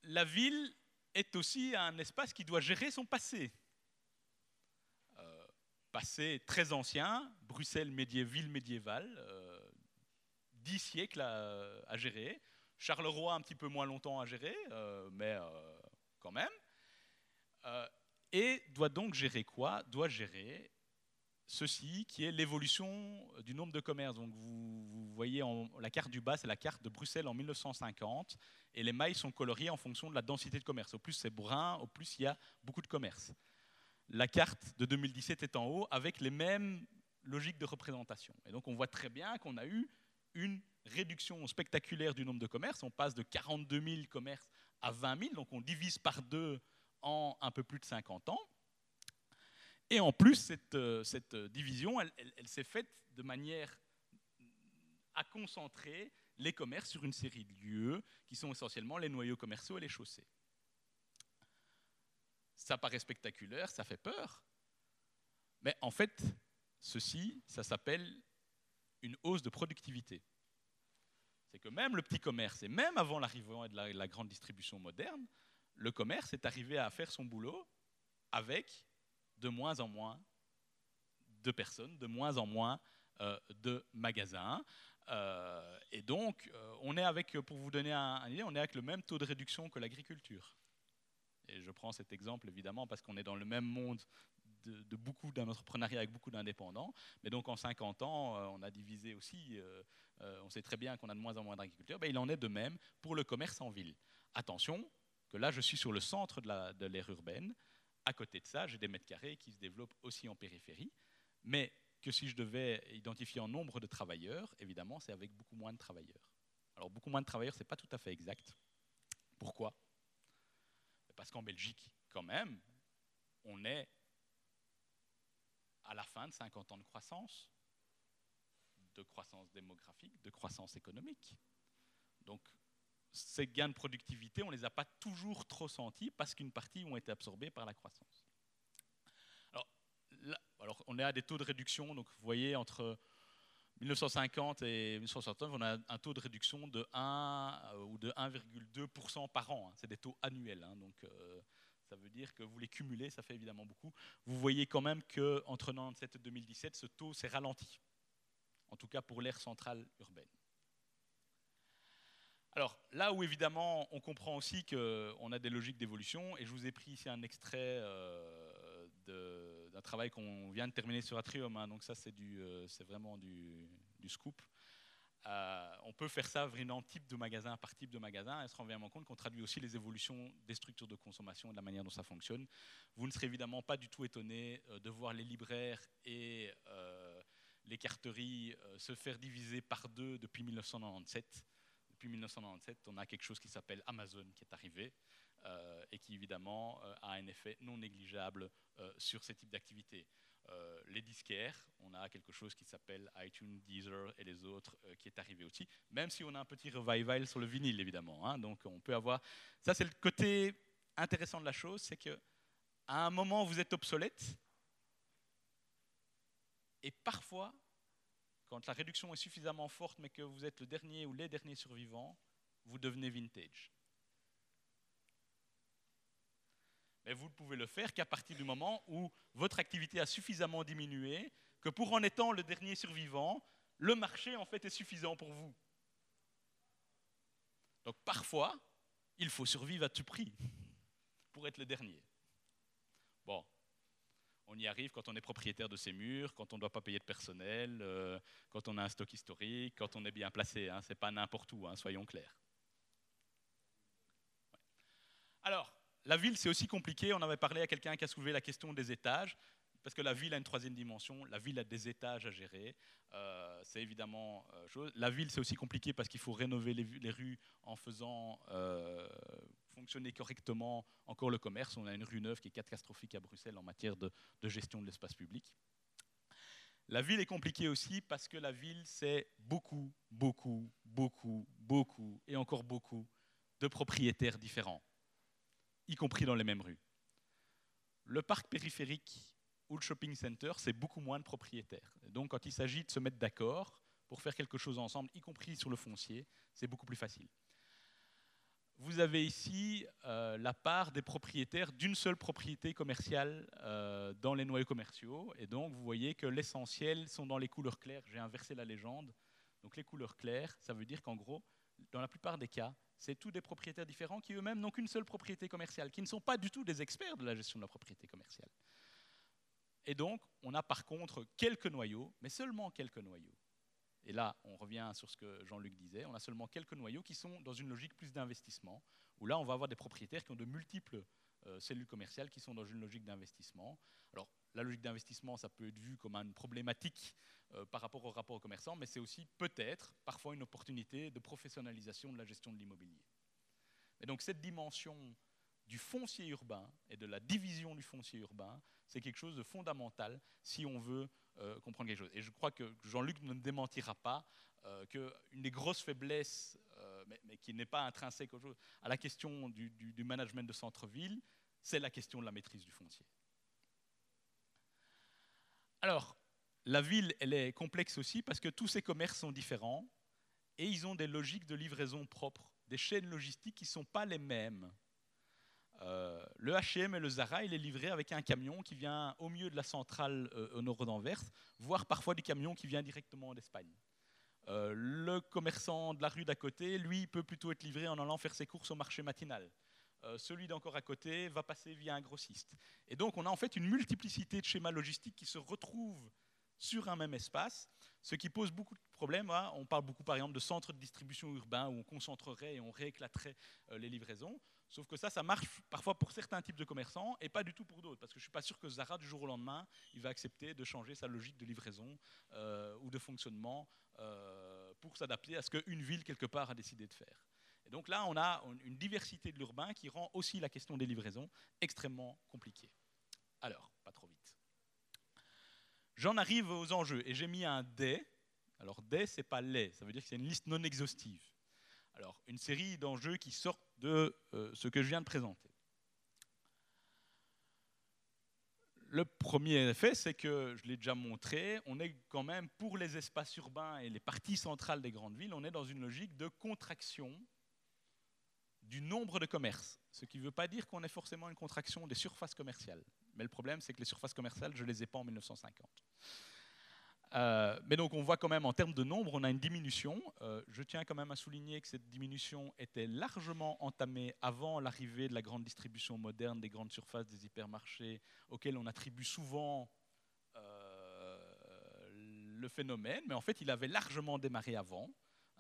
la ville est aussi un espace qui doit gérer son passé. Euh, passé très ancien, Bruxelles ville médiévale, euh, dix siècles à, gérer. Charleroi un petit peu moins longtemps à gérer, euh, mais quand même. et doit donc gérer quoi? Doit gérer ceci qui est l'évolution du nombre de commerces. Donc vous, voyez en, la carte du bas, c'est la carte de Bruxelles en 1950, et les mailles sont coloriées en fonction de la densité de commerce. Au plus c'est brun, au plus il y a beaucoup de commerces. La carte de 2017 est en haut avec les mêmes logiques de représentation. Et donc on voit très bien qu'on a eu une réduction spectaculaire du nombre de commerces. On passe de 42 000 commerces à 20 000, donc on divise par deux en un peu plus de 50 ans. Et en plus, cette, euh, euh, division, elle, s'est faite de manière à concentrer les commerces sur une série de lieux qui sont essentiellement les noyaux commerciaux et les chaussées. Ça paraît spectaculaire, ça fait peur, mais en fait, ceci, ça s'appelle une hausse de productivité. C'est que même le petit commerce, et même avant l'arrivée de la grande distribution moderne, le commerce est arrivé à faire son boulot avec de moins en moins de personnes, de moins en moins de magasins. et donc, on est avec, pour vous donner un, idée, on est avec le même taux de réduction que l'agriculture. Et je prends cet exemple évidemment parce qu'on est dans le même monde de, beaucoup d'entrepreneuriat avec beaucoup d'indépendants. Mais donc en 50 ans, euh, on a divisé aussi, euh, euh, on sait très bien qu'on a de moins en moins d'agriculteurs. Ben, il en est de même pour le commerce en ville. Attention, que là je suis sur le centre de l'ère urbaine. À côté de ça, j'ai des mètres carrés qui se développent aussi en périphérie. Mais que si je devais identifier en nombre de travailleurs, évidemment, c'est avec beaucoup moins de travailleurs. Alors beaucoup moins de travailleurs, ce n'est pas tout à fait exact. Pourquoi? Parce qu'en Belgique, quand même, on est à la fin de 50 ans de croissance, de croissance démographique, de croissance économique. Donc ces gains de productivité, on ne les a pas toujours trop sentis parce qu'une partie ont été absorbées par la croissance. Alors, on est à des taux de réduction, donc vous voyez entre 1950 et 1969, on a un taux de réduction de 1 euh, ou de 1,2% par an. Hein. C'est des taux annuels, hein. donc euh, ça veut dire que vous les cumulez, ça fait évidemment beaucoup. Vous voyez quand même qu'entre 1997 et 2017, ce taux s'est ralenti, en tout cas pour l'aire centrale urbaine. Alors là où évidemment on comprend aussi qu'on a des logiques d'évolution, et je vous ai pris ici un extrait euh, d'un travail qu'on vient de terminer sur Atrium, hein. donc ça c'est euh, vraiment du, scoop. Euh, on peut faire ça vraiment type de magasin par type de magasin et se rend vraiment compte qu'on traduit aussi les évolutions des structures de consommation et de la manière dont ça fonctionne. Vous ne serez évidemment pas du tout étonné de voir les libraires et les carteries se faire diviser par deux depuis 1997. Depuis 1997, on a quelque chose qui s'appelle Amazon qui est arrivé et qui évidemment a un effet non négligeable sur ces types d'activités. Euh, les disquaires, on a quelque chose qui s'appelle iTunes, Deezer et les autres euh, qui est arrivé aussi, même si on a un petit revival sur le vinyle évidemment. Hein. donc on peut avoir. Ça, c'est le côté intéressant de la chose, c'est que à un moment vous êtes obsolète et parfois, quand la réduction est suffisamment forte, mais que vous êtes le dernier ou les derniers survivants, vous devenez vintage. Mais vous ne pouvez le faire qu'à partir du moment où votre activité a suffisamment diminué, que pour en étant le dernier survivant, le marché en fait est suffisant pour vous. Donc parfois, il faut survivre à tout prix pour être le dernier. Bon, on y arrive quand on est propriétaire de ses murs, quand on ne doit pas payer de personnel, euh, quand on a un stock historique, quand on est bien placé. Hein, Ce n'est pas n'importe où, hein, soyons clairs. Alors, la ville, c'est aussi compliqué. On avait parlé à quelqu'un qui a soulevé la question des étages, parce que la ville a une troisième dimension. La ville a des étages à gérer. Euh, c'est évidemment euh, chose. La ville, c'est aussi compliqué parce qu'il faut rénover les, rues en faisant fonctionner correctement encore le commerce. On a une rue neuve qui est catastrophique à Bruxelles en matière de, gestion de l'espace public. La ville est compliquée aussi parce que la ville, c'est beaucoup, beaucoup, beaucoup, beaucoup et encore beaucoup de propriétaires différents y compris dans les mêmes rues. Le parc périphérique ou le shopping center, c'est beaucoup moins de propriétaires. donc, quand il s'agit de se mettre d'accord pour faire quelque chose ensemble, y compris sur le foncier, c'est beaucoup plus facile. Vous avez ici euh, la part des propriétaires d'une seule propriété commerciale euh, dans les noyaux commerciaux. Et donc, vous voyez que l'essentiel sont dans les couleurs claires. J'ai inversé la légende. Donc, les couleurs claires, ça veut dire qu'en gros, dans la plupart des cas, c'est tous des propriétaires différents qui eux-mêmes n'ont qu'une seule propriété commerciale, qui ne sont pas du tout des experts de la gestion de la propriété commerciale. Et donc, on a par contre quelques noyaux, mais seulement quelques noyaux. Et là, on revient sur ce que Jean-Luc disait, on a seulement quelques noyaux qui sont dans une logique plus d'investissement, où là, on va avoir des propriétaires qui ont de multiples euh, cellules commerciales qui sont dans une logique d'investissement. Alors, la logique d'investissement, ça peut être vu comme une problématique euh, par rapport au rapport aux commerçants, mais c'est aussi peut-être parfois une opportunité de professionnalisation de la gestion de l'immobilier. Et donc cette dimension du foncier urbain et de la division du foncier urbain, c'est quelque chose de fondamental si on veut euh, comprendre quelque chose. Et je crois que Jean-Luc ne démentira pas euh, qu'une des grosses faiblesses, mais, qui n'est pas intrinsèque à la question du, du management de centre-ville, c'est la question de la maîtrise du foncier. Alors, la ville, elle est complexe aussi parce que tous ces commerces sont différents et ils ont des logiques de livraison propres, des chaînes logistiques qui ne sont pas les mêmes. Euh, le H&M et le Zara, il est livré avec un camion qui vient au milieu de la centrale euh, au nord d'Anvers, voire parfois du camion qui vient directement d'Espagne. Euh, le commerçant de la rue d'à côté, lui, peut plutôt être livré en allant faire ses courses au marché matinal. celui d'encore à côté va passer via un grossiste. Et donc, on a en fait une multiplicité de schémas logistiques qui se retrouvent sur un même espace, ce qui pose beaucoup de problèmes. On parle beaucoup, par exemple, de centres de distribution urbains où on concentrerait et on rééclaterait les livraisons. Sauf que ça, ça marche parfois pour certains types de commerçants et pas du tout pour d'autres. Parce que je ne suis pas sûr que Zara, du jour au lendemain, il va accepter de changer sa logique de livraison euh, ou de fonctionnement euh, pour s'adapter à ce qu'une ville, quelque part, a décidé de faire. Et donc là, on a une diversité de l'urbain qui rend aussi la question des livraisons extrêmement compliquée. Alors, pas trop vite. J'en arrive aux enjeux et j'ai mis un D. Alors, D, c'est pas les, ça veut dire que c'est une liste non exhaustive. Alors, une série d'enjeux qui sortent de euh, ce que je viens de présenter. Le premier effet, c'est que, je l'ai déjà montré, on est quand même, pour les espaces urbains et les parties centrales des grandes villes, on est dans une logique de contraction du nombre de commerces. Ce qui ne veut pas dire qu'on ait forcément une contraction des surfaces commerciales. Mais le problème, c'est que les surfaces commerciales, je ne les ai pas en 1950. Euh, mais donc on voit quand même en termes de nombre, on a une diminution. Euh, je tiens quand même à souligner que cette diminution était largement entamée avant l'arrivée de la grande distribution moderne, des grandes surfaces, des hypermarchés, auxquels on attribue souvent euh, le phénomène. Mais en fait, il avait largement démarré avant.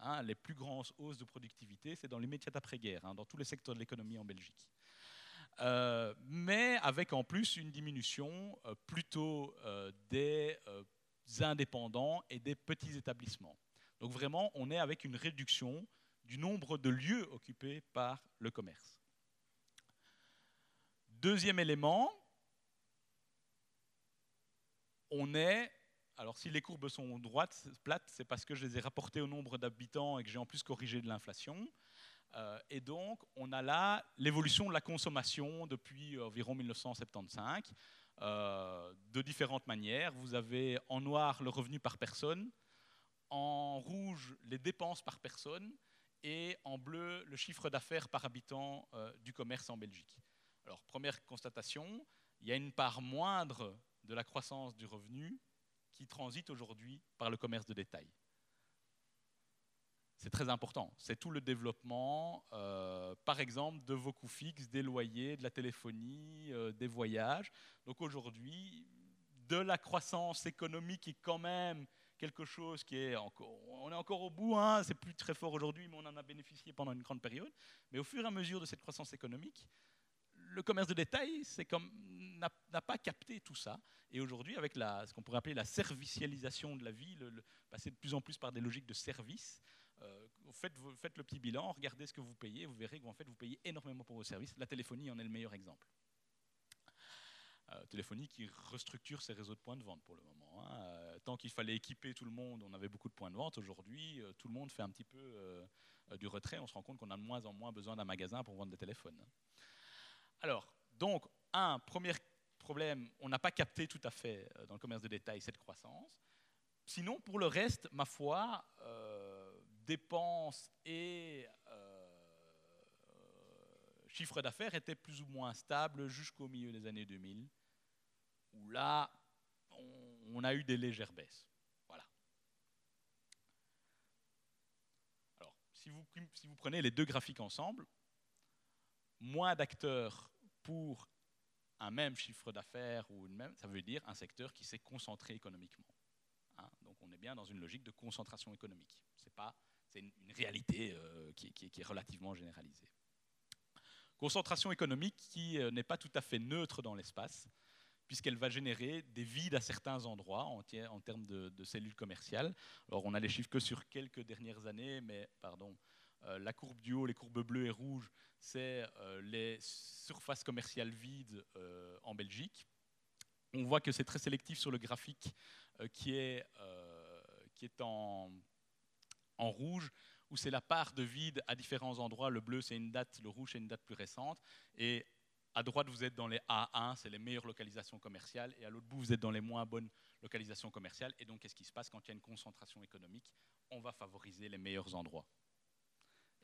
Hein. les plus grandes hausses de productivité, c'est dans l'immédiat après-guerre, hein, dans tous les secteurs de l'économie en Belgique. mais avec en plus une diminution plutôt des indépendants et des petits établissements. Donc vraiment, on est avec une réduction du nombre de lieux occupés par le commerce. Deuxième élément, on est, alors si les courbes sont droites, plates, c'est parce que je les ai rapportées au nombre d'habitants et que j'ai en plus corrigé de l'inflation. Euh, et donc, on a là l'évolution de la consommation depuis environ 1975. Euh, de différentes manières. Vous avez en noir le revenu par personne, en rouge les dépenses par personne et en bleu le chiffre d'affaires par habitant euh, du commerce en Belgique. Alors, première constatation, il y a une part moindre de la croissance du revenu qui transite aujourd'hui par le commerce de détail c'est très important. C'est tout le développement, euh, par exemple, de vos coûts fixes, des loyers, de la téléphonie, euh, des voyages. Donc aujourd'hui, de la croissance économique est quand même quelque chose qui est encore, on est encore au bout, hein, c'est plus très fort aujourd'hui, mais on en a bénéficié pendant une grande période. Mais au fur et à mesure de cette croissance économique, le commerce de détail n'a pas capté tout ça. Et aujourd'hui, avec ce qu'on pourrait appeler la servicialisation de la vie, le, passer de plus en plus par des logiques de services, euh, faites, le petit bilan, regardez ce que vous payez, vous verrez que fait, vous payez énormément pour vos services. La téléphonie en est le meilleur exemple. Euh, téléphonie qui restructure ses réseaux de points de vente pour le moment. Hein. Euh, tant qu'il fallait équiper tout le monde, on avait beaucoup de points de vente. Aujourd'hui, tout le monde fait un petit peu du retrait. On se rend compte qu'on a de moins en moins besoin d'un magasin pour vendre des téléphones. Alors, donc, un premier problème, on n'a pas capté tout à fait dans le commerce de détail cette croissance. Sinon, pour le reste, ma foi, dépenses et euh, chiffre d'affaires étaient plus ou moins stables jusqu'au milieu des années 2000, où là, on, a eu des légères baisses. Voilà. Alors, si vous, prenez les deux graphiques ensemble, moins d'acteurs pour un même chiffre d'affaires ou une même, ça veut dire un secteur qui s'est concentré économiquement. Hein. donc on est bien dans une logique de concentration économique. C'est pas c'est une, réalité euh, qui, est relativement généralisée. Concentration économique qui euh, n'est pas tout à fait neutre dans l'espace, puisqu'elle va générer des vides à certains endroits en, termes de, cellules commerciales. Alors on a les chiffres que sur quelques dernières années, mais pardon, euh, la courbe du haut, les courbes bleues et rouges, c'est les surfaces commerciales vides en Belgique. On voit que c'est très sélectif sur le graphique qui est en, en rouge, où c'est la part de vide à différents endroits. Le bleu, c'est une date, le rouge, c'est une date plus récente. Et à droite, vous êtes dans les A1, c'est les meilleures localisations commerciales, et à l'autre bout, vous êtes dans les moins bonnes localisations commerciales. Et donc, qu'est-ce qui se passe quand il y a une concentration économique? On va favoriser les meilleurs endroits.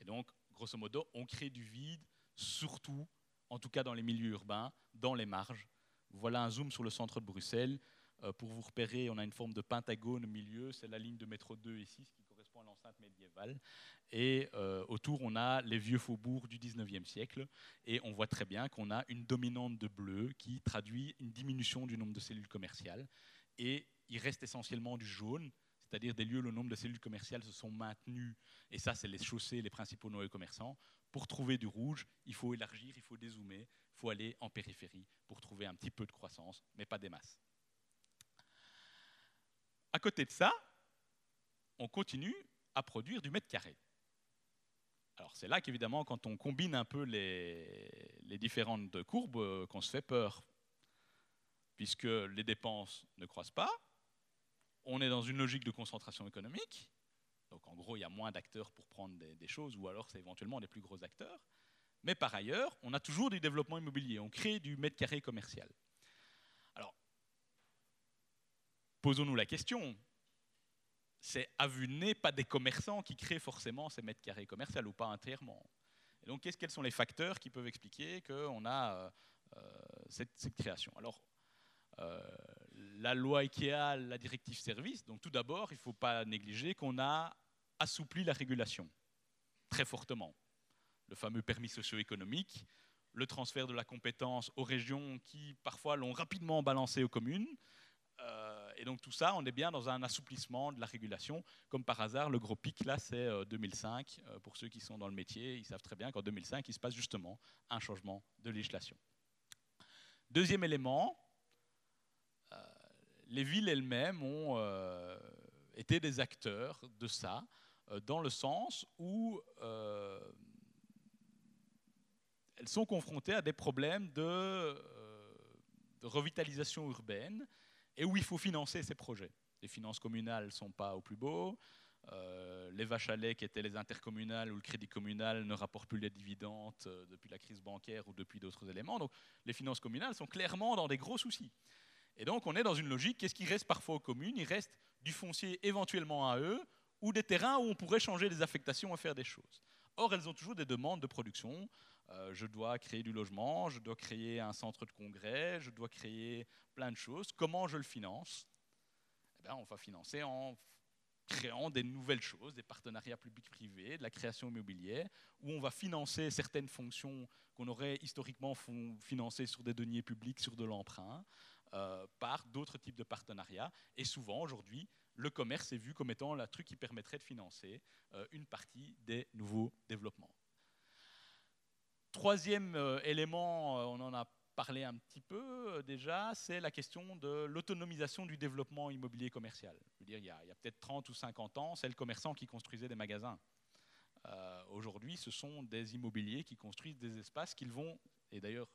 Et donc, grosso modo, on crée du vide, surtout en tout cas dans les milieux urbains, dans les marges. Voilà un zoom sur le centre de Bruxelles. Euh, pour vous repérer, on a une forme de pentagone au milieu, c'est la ligne de métro 2 ici, ce qui médiévale. Et euh, autour, on a les vieux faubourgs du 19e siècle. Et on voit très bien qu'on a une dominante de bleu qui traduit une diminution du nombre de cellules commerciales. Et il reste essentiellement du jaune, c'est-à-dire des lieux où le nombre de cellules commerciales se sont maintenus. Et ça, c'est les chaussées, les principaux noyaux commerçants. Pour trouver du rouge, il faut élargir, il faut dézoomer, il faut aller en périphérie pour trouver un petit peu de croissance, mais pas des masses. À côté de ça, on continue à produire du mètre carré. Alors c'est là qu'évidemment, quand on combine un peu les, les différentes courbes, euh, qu'on se fait peur, puisque les dépenses ne croissent pas, on est dans une logique de concentration économique, donc en gros il y a moins d'acteurs pour prendre des, des choses, ou alors c'est éventuellement des plus gros acteurs, mais par ailleurs, on a toujours du développement immobilier, on crée du mètre carré commercial. Alors, posons-nous la question, c'est à vue de pas des commerçants qui créent forcément ces mètres carrés commerciaux ou pas entièrement. Et donc, quels sont les facteurs qui peuvent expliquer qu'on a euh, euh, cette, création? Alors, euh, la loi IKEA, la directive service, donc tout d'abord, il ne faut pas négliger qu'on a assoupli la régulation très fortement. Le fameux permis socio-économique, le transfert de la compétence aux régions qui parfois l'ont rapidement balancé aux communes, et donc tout ça, on est bien dans un assouplissement de la régulation. Comme par hasard, le gros pic, là, c'est 2005. Euh, pour ceux qui sont dans le métier, ils savent très bien qu'en 2005, il se passe justement un changement de législation. Deuxième élément, euh, les villes elles-mêmes ont euh, été des acteurs de ça, euh, dans le sens où euh, elles sont confrontées à des problèmes de revitalisation urbaine et où il faut financer ces projets. Les finances communales ne sont pas au plus beau. Euh, les vaches à lait qui étaient les intercommunales ou le crédit communal ne rapportent plus les dividendes euh, depuis la crise bancaire ou depuis d'autres éléments. Donc les finances communales sont clairement dans des gros soucis. Et donc on est dans une logique, qu'est-ce qui reste parfois aux communes Il reste du foncier éventuellement à eux ou des terrains où on pourrait changer les affectations et faire des choses. Or, elles ont toujours des demandes de production. Euh, je dois créer du logement, je dois créer un centre de congrès, je dois créer plein de choses. Comment je le finance? Eh bien, On va financer en créant des nouvelles choses, des partenariats publics-privés, de la création immobilière, où on va financer certaines fonctions qu'on aurait historiquement financées sur des deniers publics, sur de l'emprunt, euh, par d'autres types de partenariats. Et souvent, aujourd'hui, le commerce est vu comme étant le truc qui permettrait de financer euh, une partie des nouveaux développements. Troisième euh, élément, euh, on en a parlé un petit peu euh, déjà, c'est la question de l'autonomisation du développement immobilier commercial. Je veux dire, il y a, peut-être 30 ou 50 ans, c'est le commerçant qui construisait des magasins. Aujourd'hui, ce sont des immobiliers qui construisent des espaces qu'ils vont, et d'ailleurs,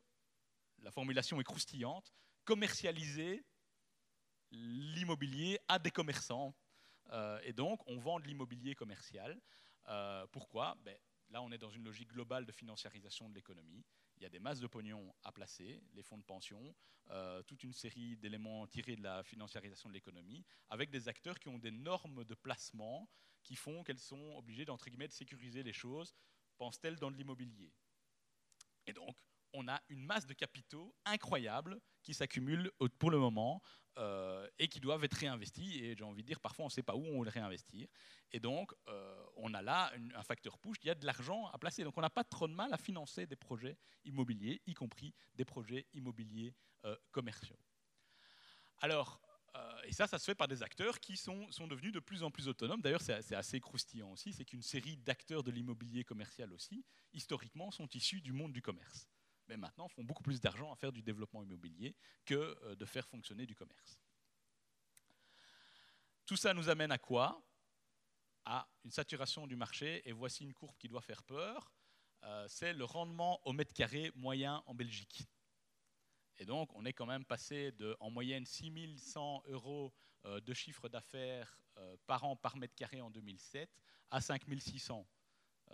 la formulation est croustillante, commercialiser l'immobilier à des commerçants. Et donc, on vend de l'immobilier commercial. Pourquoi? Ben, Là, on est dans une logique globale de financiarisation de l'économie. Il y a des masses de pognon à placer, les fonds de pension, euh, toute une série d'éléments tirés de la financiarisation de l'économie, avec des acteurs qui ont des normes de placement qui font qu'elles sont obligées d'entre guillemets de sécuriser les choses, pensent-elles dans l'immobilier. Et donc, on a une masse de capitaux incroyable qui s'accumulent pour le moment euh, et qui doivent être réinvestis. Et j'ai envie de dire, parfois, on ne sait pas où on les réinvestir. Et donc, euh, on a là un facteur push, il y a de l'argent à placer. Donc, on n'a pas trop de mal à financer des projets immobiliers, y compris des projets immobiliers euh, commerciaux. Alors, et ça, ça se fait par des acteurs qui sont, sont devenus de plus en plus autonomes. D'ailleurs, c'est assez croustillant aussi, c'est qu'une série d'acteurs de l'immobilier commercial aussi, historiquement, sont issus du monde du commerce mais maintenant font beaucoup plus d'argent à faire du développement immobilier que euh, de faire fonctionner du commerce. Tout ça nous amène à quoi? À une saturation du marché, et voici une courbe qui doit faire peur, euh, c'est le rendement au mètre carré moyen en Belgique. Et donc, on est quand même passé de, en moyenne, 6100 euros euh, de chiffre d'affaires par an par mètre carré en 2007 à 5600 euh,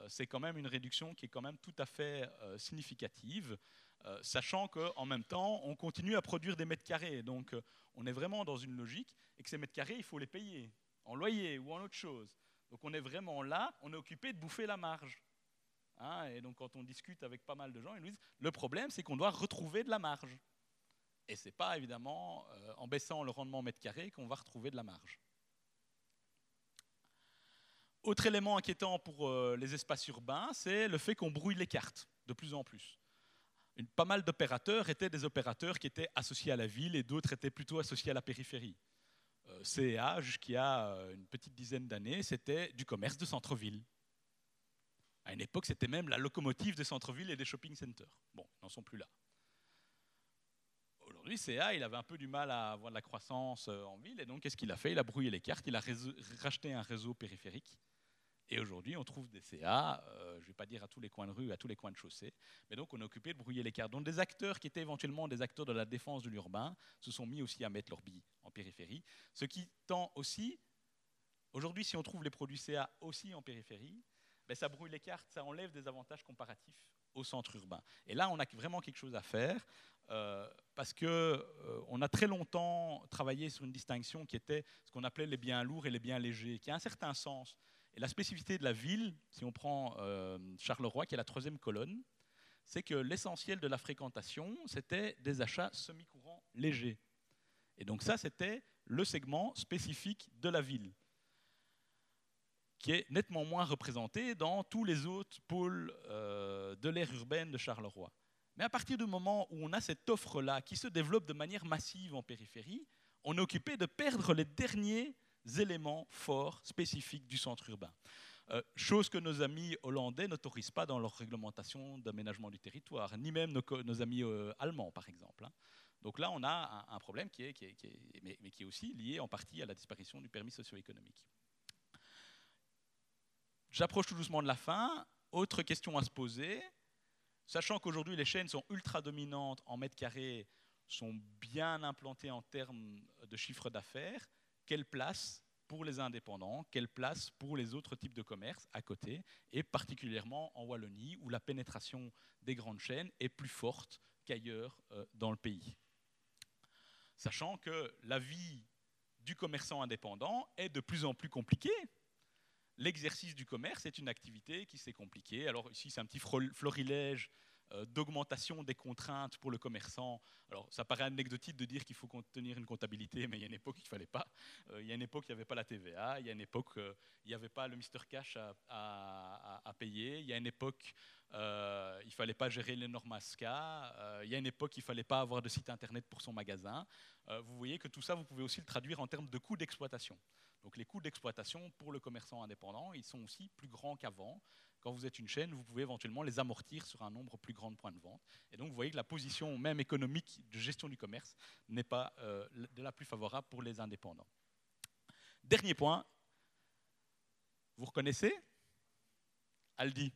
c'est quand même une réduction qui est quand même tout à fait euh, significative, euh, sachant qu'en même temps, on continue à produire des mètres carrés. Donc, on est vraiment dans une logique, et que ces mètres carrés, il faut les payer, en loyer ou en autre chose. Donc, on est vraiment là, on est occupé de bouffer la marge. Hein, et donc, quand on discute avec pas mal de gens, ils nous disent le problème, c'est qu'on doit retrouver de la marge. Et ce n'est pas évidemment euh, en baissant le rendement mètre carré qu'on va retrouver de la marge. Autre élément inquiétant pour euh, les espaces urbains, c'est le fait qu'on brouille les cartes de plus en plus. pas mal d'opérateurs étaient des opérateurs qui étaient associés à la ville et d'autres étaient plutôt associés à la périphérie. Euh, CEA, a euh, une petite dizaine d'années, c'était du commerce de centre-ville. À une époque, c'était même la locomotive des centres-villes et des shopping centers. Bon, ils n'en sont plus là. Aujourd'hui, CA, il avait un peu du mal à avoir de la croissance en ville, et donc qu'est-ce qu'il a fait? Il a brouillé les cartes, il a racheté un réseau périphérique et aujourd'hui, on trouve des CA, euh, je ne vais pas dire à tous les coins de rue, à tous les coins de chaussée, mais donc on est occupé de brouiller les cartes. Donc des acteurs qui étaient éventuellement des acteurs de la défense de l'urbain se sont mis aussi à mettre leurs billes en périphérie, ce qui tend aussi, aujourd'hui si on trouve les produits CA aussi en périphérie, ben, ça brouille les cartes, ça enlève des avantages comparatifs au centre urbain. Et là, on a vraiment quelque chose à faire. Euh, parce qu'on euh, a très longtemps travaillé sur une distinction qui était ce qu'on appelait les biens lourds et les biens légers, qui a un certain sens. Et la spécificité de la ville, si on prend euh, Charleroi, qui est la troisième colonne, c'est que l'essentiel de la fréquentation, c'était des achats semi-courants légers. Et donc ça, c'était le segment spécifique de la ville, qui est nettement moins représenté dans tous les autres pôles euh, de l'ère urbaine de Charleroi. Mais à partir du moment où on a cette offre-là qui se développe de manière massive en périphérie, on est occupé de perdre les derniers éléments forts spécifiques du centre urbain. Euh, chose que nos amis hollandais n'autorisent pas dans leur réglementation d'aménagement du territoire, ni même nos, amis euh, allemands, par exemple. Hein. Donc là, on a un, problème qui est, qui est, mais, qui est aussi lié en partie à la disparition du permis socio-économique. J'approche tout doucement de la fin. Autre question à se poser, sachant qu'aujourd'hui les chaînes sont ultra dominantes en mètres carrés, sont bien implantées en termes de chiffre d'affaires, quelle place pour les indépendants, quelle place pour les autres types de commerces à côté, et particulièrement en Wallonie, où la pénétration des grandes chaînes est plus forte qu'ailleurs euh, dans le pays. Sachant que la vie du commerçant indépendant est de plus en plus compliquée. L'exercice du commerce est une activité qui s'est compliquée. Alors ici, c'est un petit florilège d'augmentation des contraintes pour le commerçant. Alors, ça paraît anecdotique de dire qu'il faut tenir une comptabilité, mais il y a une époque, il ne fallait pas. Euh, il y a une époque, il n'y avait pas la TVA. Il y a une époque, euh, il n'y avait pas le Mr Cash à, payer. Il y a une époque, il ne fallait pas gérer les normes ASCA. il y a une époque, il ne fallait pas avoir de site Internet pour son magasin. vous voyez que tout ça, vous pouvez aussi le traduire en termes de coûts d'exploitation. Donc les coûts d'exploitation pour le commerçant indépendant, ils sont aussi plus grands qu'avant quand vous êtes une chaîne, vous pouvez éventuellement les amortir sur un nombre plus grand de points de vente. Et donc, vous voyez que la position même économique de gestion du commerce n'est pas euh, de la plus favorable pour les indépendants. Dernier point, vous reconnaissez? Aldi.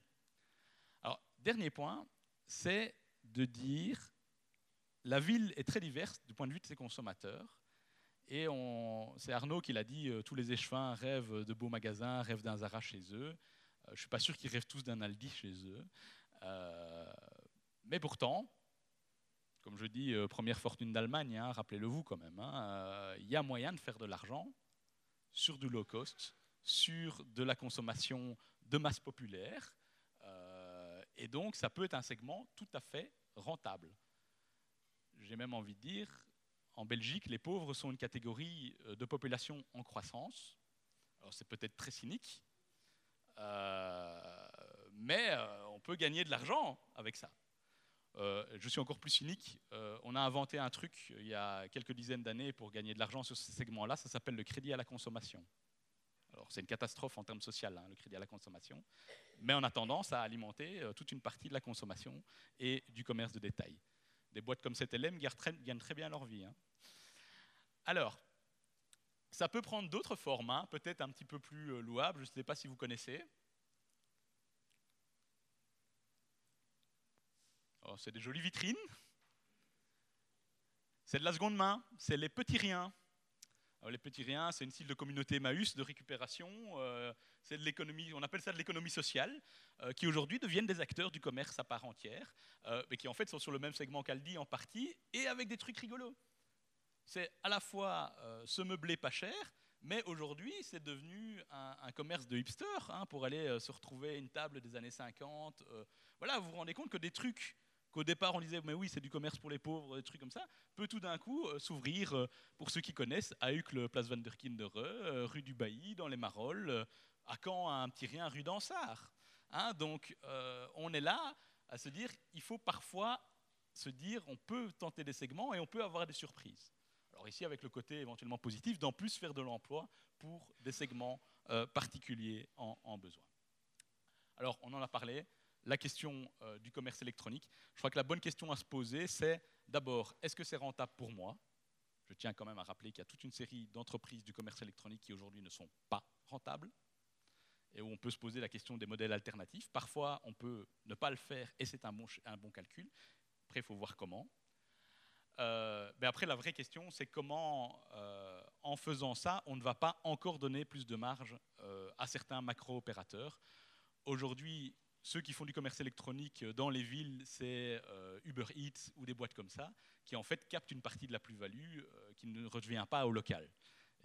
Alors, dernier point, c'est de dire la ville est très diverse du point de vue de ses consommateurs. Et c'est Arnaud qui l'a dit, euh, tous les échevins rêvent de beaux magasins, rêvent d'un Zara chez eux. Euh, je ne suis pas sûr qu'ils rêvent tous d'un Aldi chez eux. Euh, mais pourtant, comme je dis, euh, première fortune d'Allemagne, hein, rappelez-le vous quand même, hein, il y a moyen de faire de l'argent sur du low cost, sur de la consommation de masse populaire. et donc, ça peut être un segment tout à fait rentable. J'ai même envie de dire, en Belgique, les pauvres sont une catégorie de population en croissance. Alors, c'est peut-être très cynique, mais euh, on peut gagner de l'argent avec ça. Euh, je suis encore plus cynique. on a inventé un truc il y a quelques dizaines d'années pour gagner de l'argent sur ce segment-là. Ça s'appelle le crédit à la consommation. Alors, c'est une catastrophe en termes sociaux, hein, le crédit à la consommation. Mais en attendant, ça a alimenté toute une partie de la consommation et du commerce de détail. Des boîtes comme cette LM gagnent très, bien leur vie. Hein. Alors, ça peut prendre d'autres formes, hein, peut-être un petit peu plus euh, louables, je ne sais pas si vous connaissez. Oh, c'est des jolies vitrines. C'est de la seconde main, c'est les petits riens. les petits riens, c'est une style de communauté Emmaüs de récupération. Euh, c'est de l'économie, on appelle ça de l'économie sociale, euh, qui aujourd'hui deviennent des acteurs du commerce à part entière, mais qui en fait sont sur le même segment qu'Aldi en partie, et avec des trucs rigolos c'est à la fois euh, se meubler pas cher, Mais aujourd'hui, c'est devenu un, commerce de hipster hein, pour aller euh, se retrouver une table des années 50. Euh, voilà, vous vous rendez compte que des trucs qu'au départ on disait, mais oui, c'est du commerce pour les pauvres, des trucs comme ça, peut tout d'un coup euh, s'ouvrir, pour ceux qui connaissent, à Uccle, place Van der Kindere, rue du Bailly, dans les Marolles, à Caen, un petit rien, rue d'Ansart. Hein, donc on est là à se dire, il faut parfois se dire, on peut tenter des segments et on peut avoir des surprises. Ici, avec le côté éventuellement positif, d'en plus faire de l'emploi pour des segments euh, particuliers en, besoin. Alors, on en a parlé, la question euh, du commerce électronique. Je crois que la bonne question à se poser, c'est d'abord, est-ce que c'est rentable pour moi? Je tiens quand même à rappeler qu'il y a toute une série d'entreprises du commerce électronique qui aujourd'hui ne sont pas rentables et où on peut se poser la question des modèles alternatifs. Parfois, on peut ne pas le faire et c'est un bon calcul. Après, il faut voir comment. Euh, après, la vraie question, c'est comment, euh, en faisant ça, on ne va pas encore donner plus de marge euh, à certains macro-opérateurs. Aujourd'hui, ceux qui font du commerce électronique dans les villes, c'est Uber Eats ou des boîtes comme ça, qui en fait captent une partie de la plus-value qui ne revient pas au local.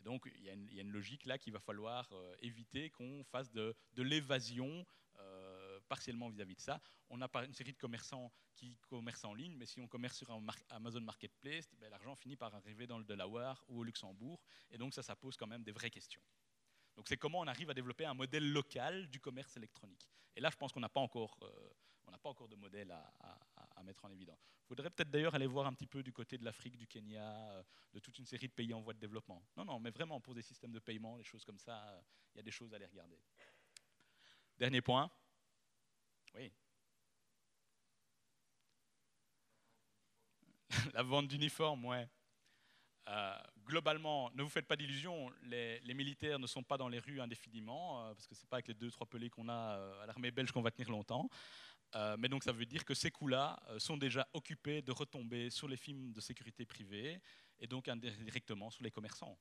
Donc, il y, a une logique là qu'il va falloir éviter qu'on fasse de l'évasion partiellement vis-à-vis de ça. On a une série de commerçants qui commercent en ligne, mais si on commerce sur Amazon Marketplace, ben, l'argent finit par arriver dans le Delaware ou au Luxembourg, et donc ça, ça pose quand même des vraies questions. Donc c'est comment on arrive à développer un modèle local du commerce électronique. Et là, je pense qu'on n'a pas encore, euh, on n'a pas encore de modèle à, mettre en évidence. Il faudrait peut-être d'ailleurs aller voir un petit peu du côté de l'Afrique, du Kenya, euh, de toute une série de pays en voie de développement. Non, non, mais vraiment pour des systèmes de paiement, des choses comme ça, euh, il y a des choses à aller regarder. Dernier point, oui. La vente d'uniformes, ouais. Euh, globalement, ne vous faites pas d'illusions, les, militaires ne sont pas dans les rues indéfiniment, euh, parce que ce n'est pas avec les deux, trois pelés qu'on a euh, à l'armée belge qu'on va tenir longtemps. mais donc ça veut dire que ces coûts-là sont déjà occupés de retomber sur les films de sécurité privée et donc indirectement sur les commerçants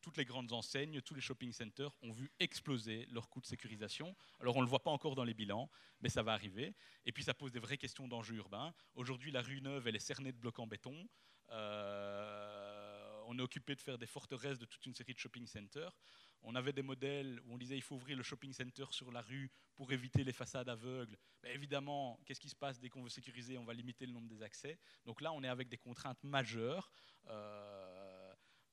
toutes les grandes enseignes, tous les shopping centers ont vu exploser leurs coûts de sécurisation. Alors on ne le voit pas encore dans les bilans, mais ça va arriver. Et puis ça pose des vraies questions d'enjeux urbains. Aujourd'hui, la rue Neuve, elle est cernée de blocs en béton. Euh, on est occupé de faire des forteresses de toute une série de shopping centers. On avait des modèles où on disait il faut ouvrir le shopping center sur la rue pour éviter les façades aveugles. Mais évidemment, qu'est-ce qui se passe? Dès qu'on veut sécuriser On va limiter le nombre des accès. Donc là, on est avec des contraintes majeures. Euh,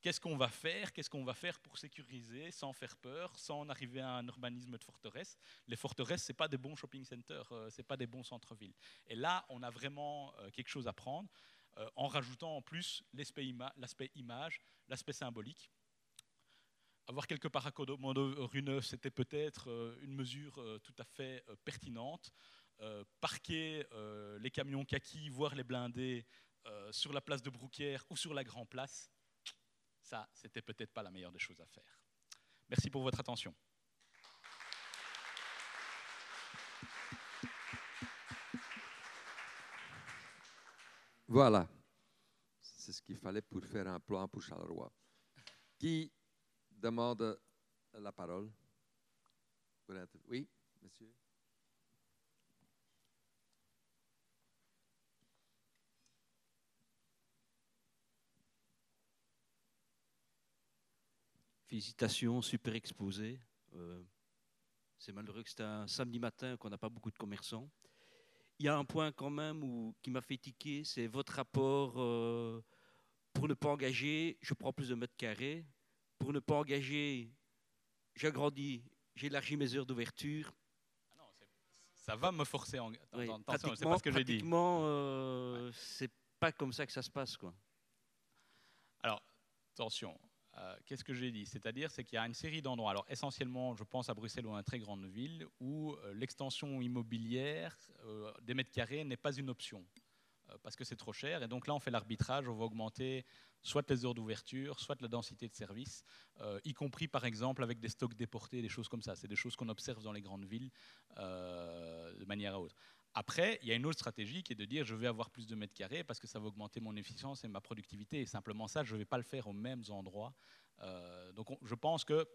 Qu'est-ce qu'on va faire Qu'est-ce qu'on va faire pour sécuriser sans faire peur, sans arriver à un urbanisme de forteresse Les forteresses, ce pas des bons shopping centers, euh, ce pas des bons centres-villes. Et là, on a vraiment euh, quelque chose à prendre euh, en rajoutant en plus l'aspect image, l'aspect symbolique. Avoir quelques paracommandos rue Neuve, c'était peut-être une mesure tout à fait pertinente. parquer les camions kaki, voire les blindés sur la place de Brouquière ou sur la Grand Place, ça, c'était peut-être pas la meilleure des choses à faire. Merci pour votre attention. Voilà. C'est ce qu'il fallait pour faire un plan pour Charleroi. Qui demande la parole? Oui, monsieur. Félicitations, super exposé. Euh, c'est malheureux que c'est un samedi matin qu'on n'a pas beaucoup de commerçants. Il y a un point quand même où, qui m'a fait tiquer, c'est votre rapport euh, pour ne pas engager, je prends plus de mètres carrés. Pour ne pas engager, j'agrandis, j'élargis mes heures d'ouverture. Ah ça va me forcer en. Attention, c'est pas ce que j'ai dit. Pratiquement, euh, c'est pas comme ça que ça se passe, quoi. Alors, attention, euh, qu'est-ce que j'ai dit? C'est-à-dire c'est qu'il y a une série d'endroits, alors essentiellement je pense à Bruxelles ou à une très grande ville, où euh, l'extension immobilière euh, des mètres carrés n'est pas une option, parce que c'est trop cher. Et donc là on fait l'arbitrage, on va augmenter soit les heures d'ouverture, soit la densité de services, y compris par exemple avec des stocks déportés, des choses comme ça. C'est des choses qu'on observe dans les grandes villes de manière à autre. Après, il y a une autre stratégie qui est de dire je vais avoir plus de mètres carrés parce que ça va augmenter mon efficience et ma productivité. Et simplement ça, je ne vais pas le faire aux mêmes endroits. Euh, donc je pense que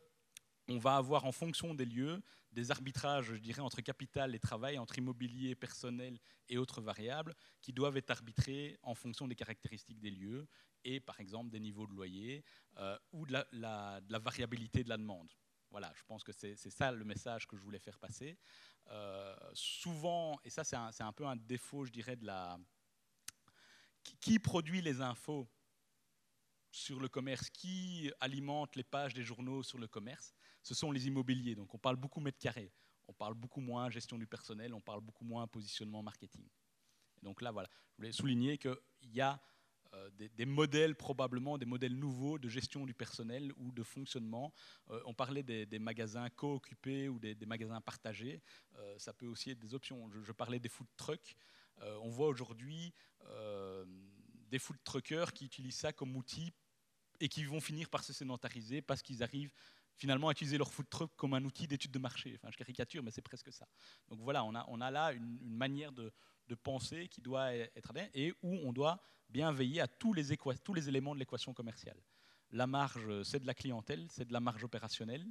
on va avoir en fonction des lieux des arbitrages, je dirais, entre capital et travail, entre immobilier, personnel et autres variables, qui doivent être arbitrés en fonction des caractéristiques des lieux et, par exemple, des niveaux de loyer euh, ou de la, variabilité de la demande. Voilà, je pense que c'est ça le message que je voulais faire passer. Euh, souvent, et ça c'est un, peu un défaut, je dirais, de la... Qui produit les infos sur le commerce, qui alimente les pages des journaux sur le commerce ce sont les immobiliers. Donc on parle beaucoup mètres carrés, on parle beaucoup moins gestion du personnel, on parle beaucoup moins positionnement marketing. donc là, voilà, je voulais souligner qu'il y a euh, des, modèles, probablement des modèles nouveaux de gestion du personnel ou de fonctionnement. Euh, on parlait des, magasins co-occupés ou des, magasins partagés. Euh, ça peut aussi être des options. Je, parlais des food trucks. on voit aujourd'hui des food truckers qui utilisent ça comme outil et qui vont finir par se sédentariser parce qu'ils arrivent finalement utiliser leur food truck comme un outil d'étude de marché. Enfin, je caricature, mais c'est presque ça. Donc voilà, on a, on a là une, manière de, de, penser qui doit être et où on doit bien veiller à tous les, éléments de l'équation commerciale. La marge, c'est de la clientèle, c'est de la marge opérationnelle.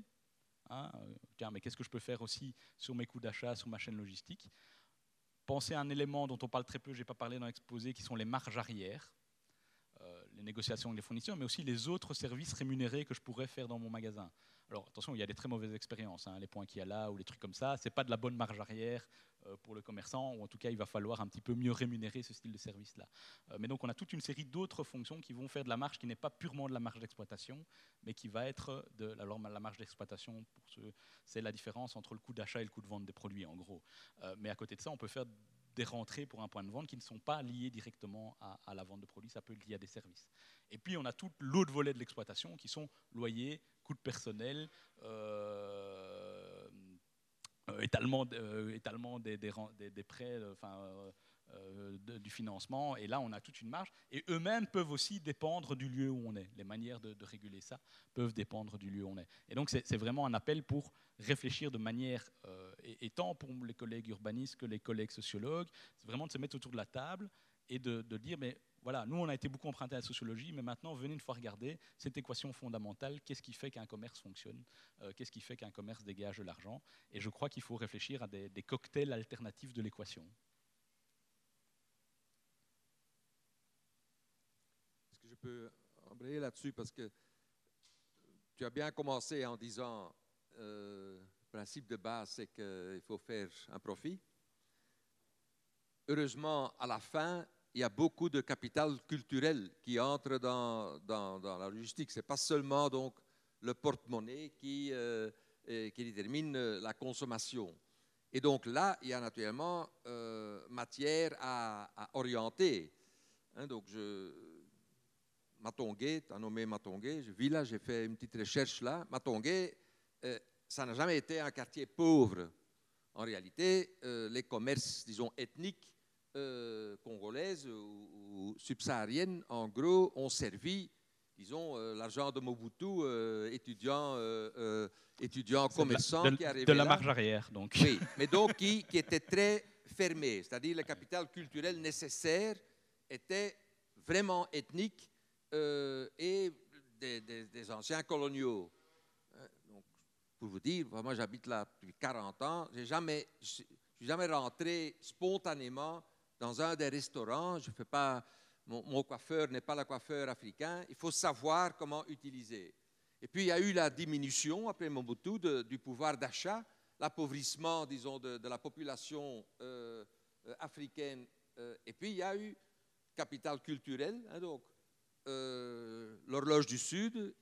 Hein, euh, tiens, mais qu'est-ce que je peux faire aussi sur mes coûts d'achat, sur ma chaîne logistique? Pensez à un élément dont on parle très peu, je n'ai pas parlé dans l'exposé, qui sont les marges arrière. Euh, les négociations avec les fournisseurs, mais aussi les autres services rémunérés que je pourrais faire dans mon magasin. Alors attention, il y a des très mauvaises expériences, hein, les points qu'il y a là ou les trucs comme ça. C'est pas de la bonne marge arrière euh, pour le commerçant, ou en tout cas, il va falloir un petit peu mieux rémunérer ce style de service-là. Euh, mais donc, on a toute une série d'autres fonctions qui vont faire de la marge qui n'est pas purement de la marge d'exploitation, mais qui va être de alors, la marge d'exploitation. C'est la différence entre le coût d'achat et le coût de vente des produits, en gros. mais à côté de ça, on peut faire des rentrées pour un point de vente qui ne sont pas liées directement à, la vente de produits, ça peut être lié à des services. Et puis on a tout l'autre volet de l'exploitation qui sont loyers, coûts de personnel, euh, euh, étalement, euh, étalement des, des, prêts, enfin, euh, du financement. Et là, on a toute une marge. Et eux-mêmes peuvent aussi dépendre du lieu où on est. Les manières de, réguler ça peuvent dépendre du lieu où on est. Et donc, c'est vraiment un appel pour réfléchir de manière, euh, et, tant pour les collègues urbanistes que les collègues sociologues, c'est vraiment de se mettre autour de la table et de, dire, mais voilà, nous, on a été beaucoup emprunté à la sociologie, mais maintenant, venez une fois regarder cette équation fondamentale. Qu'est-ce qui fait qu'un commerce fonctionne? Euh, Qu'est-ce qui fait qu'un commerce dégage de l'argent? Et je crois qu'il faut réfléchir à des cocktails alternatifs de l'équation. je peux embrayer là-dessus parce que tu as bien commencé en disant euh, le principe de base, c'est qu'il faut faire un profit. Heureusement, à la fin, il y a beaucoup de capital culturel qui entre dans, la logistique. Ce n'est pas seulement donc, le porte-monnaie qui, euh, détermine la consommation. Et donc là, il y a naturellement euh, matière à, à orienter. Hein, donc je, Matongué, tu as nommé Matongué, je vis là, j'ai fait une petite recherche là. Matongué, euh, ça n'a jamais été un quartier pauvre. En réalité, euh, les commerces, disons, ethniques euh, congolaises ou, subsahariennes, en gros, ont servi, disons, l'argent de Mobutu, étudiants, étudiants commerçants qui arrivaient De la marge arrière, donc. Oui, mais donc qui, qui était très fermé, c'est-à-dire le capital culturel nécessaire était vraiment ethnique euh, et des, anciens coloniaux. Euh, donc, pour vous dire, moi j'habite là depuis 40 ans, je suis jamais rentré spontanément dans un des restaurants. Je fais pas, mon, coiffeur n'est pas le coiffeur africain. Il faut savoir comment utiliser. Et puis il y a eu la diminution après Mobutu du pouvoir d'achat, l'appauvrissement, disons, de, la population euh, africaine. et puis il y a eu capital culturel, hein, donc euh, l'Horloge du Sud,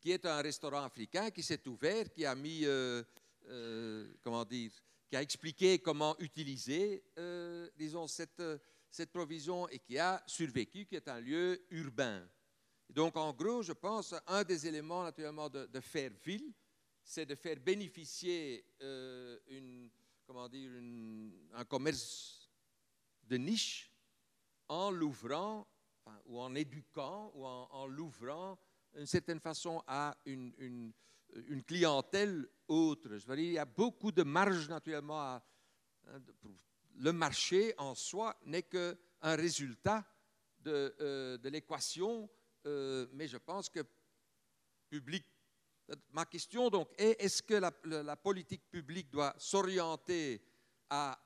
qui est un restaurant africain qui s'est ouvert, qui a mis, euh, euh, comment dire, qui a expliqué comment utiliser, disons, cette, cette provision et qui a survécu, qui est un lieu urbain. Donc, en gros, je pense, un des éléments, naturellement, de, faire ville, c'est de faire bénéficier une, comment dire, un commerce de niche en l'ouvrant ou en éduquant, ou en, l'ouvrant, d'une certaine façon, à une, clientèle autre. Je veux dire, il y a beaucoup de marge, naturellement, hein, le marché en soi n'est qu'un résultat de, euh, l'équation, euh, mais je pense que public, Ma question donc est est-ce que la, politique publique doit s'orienter à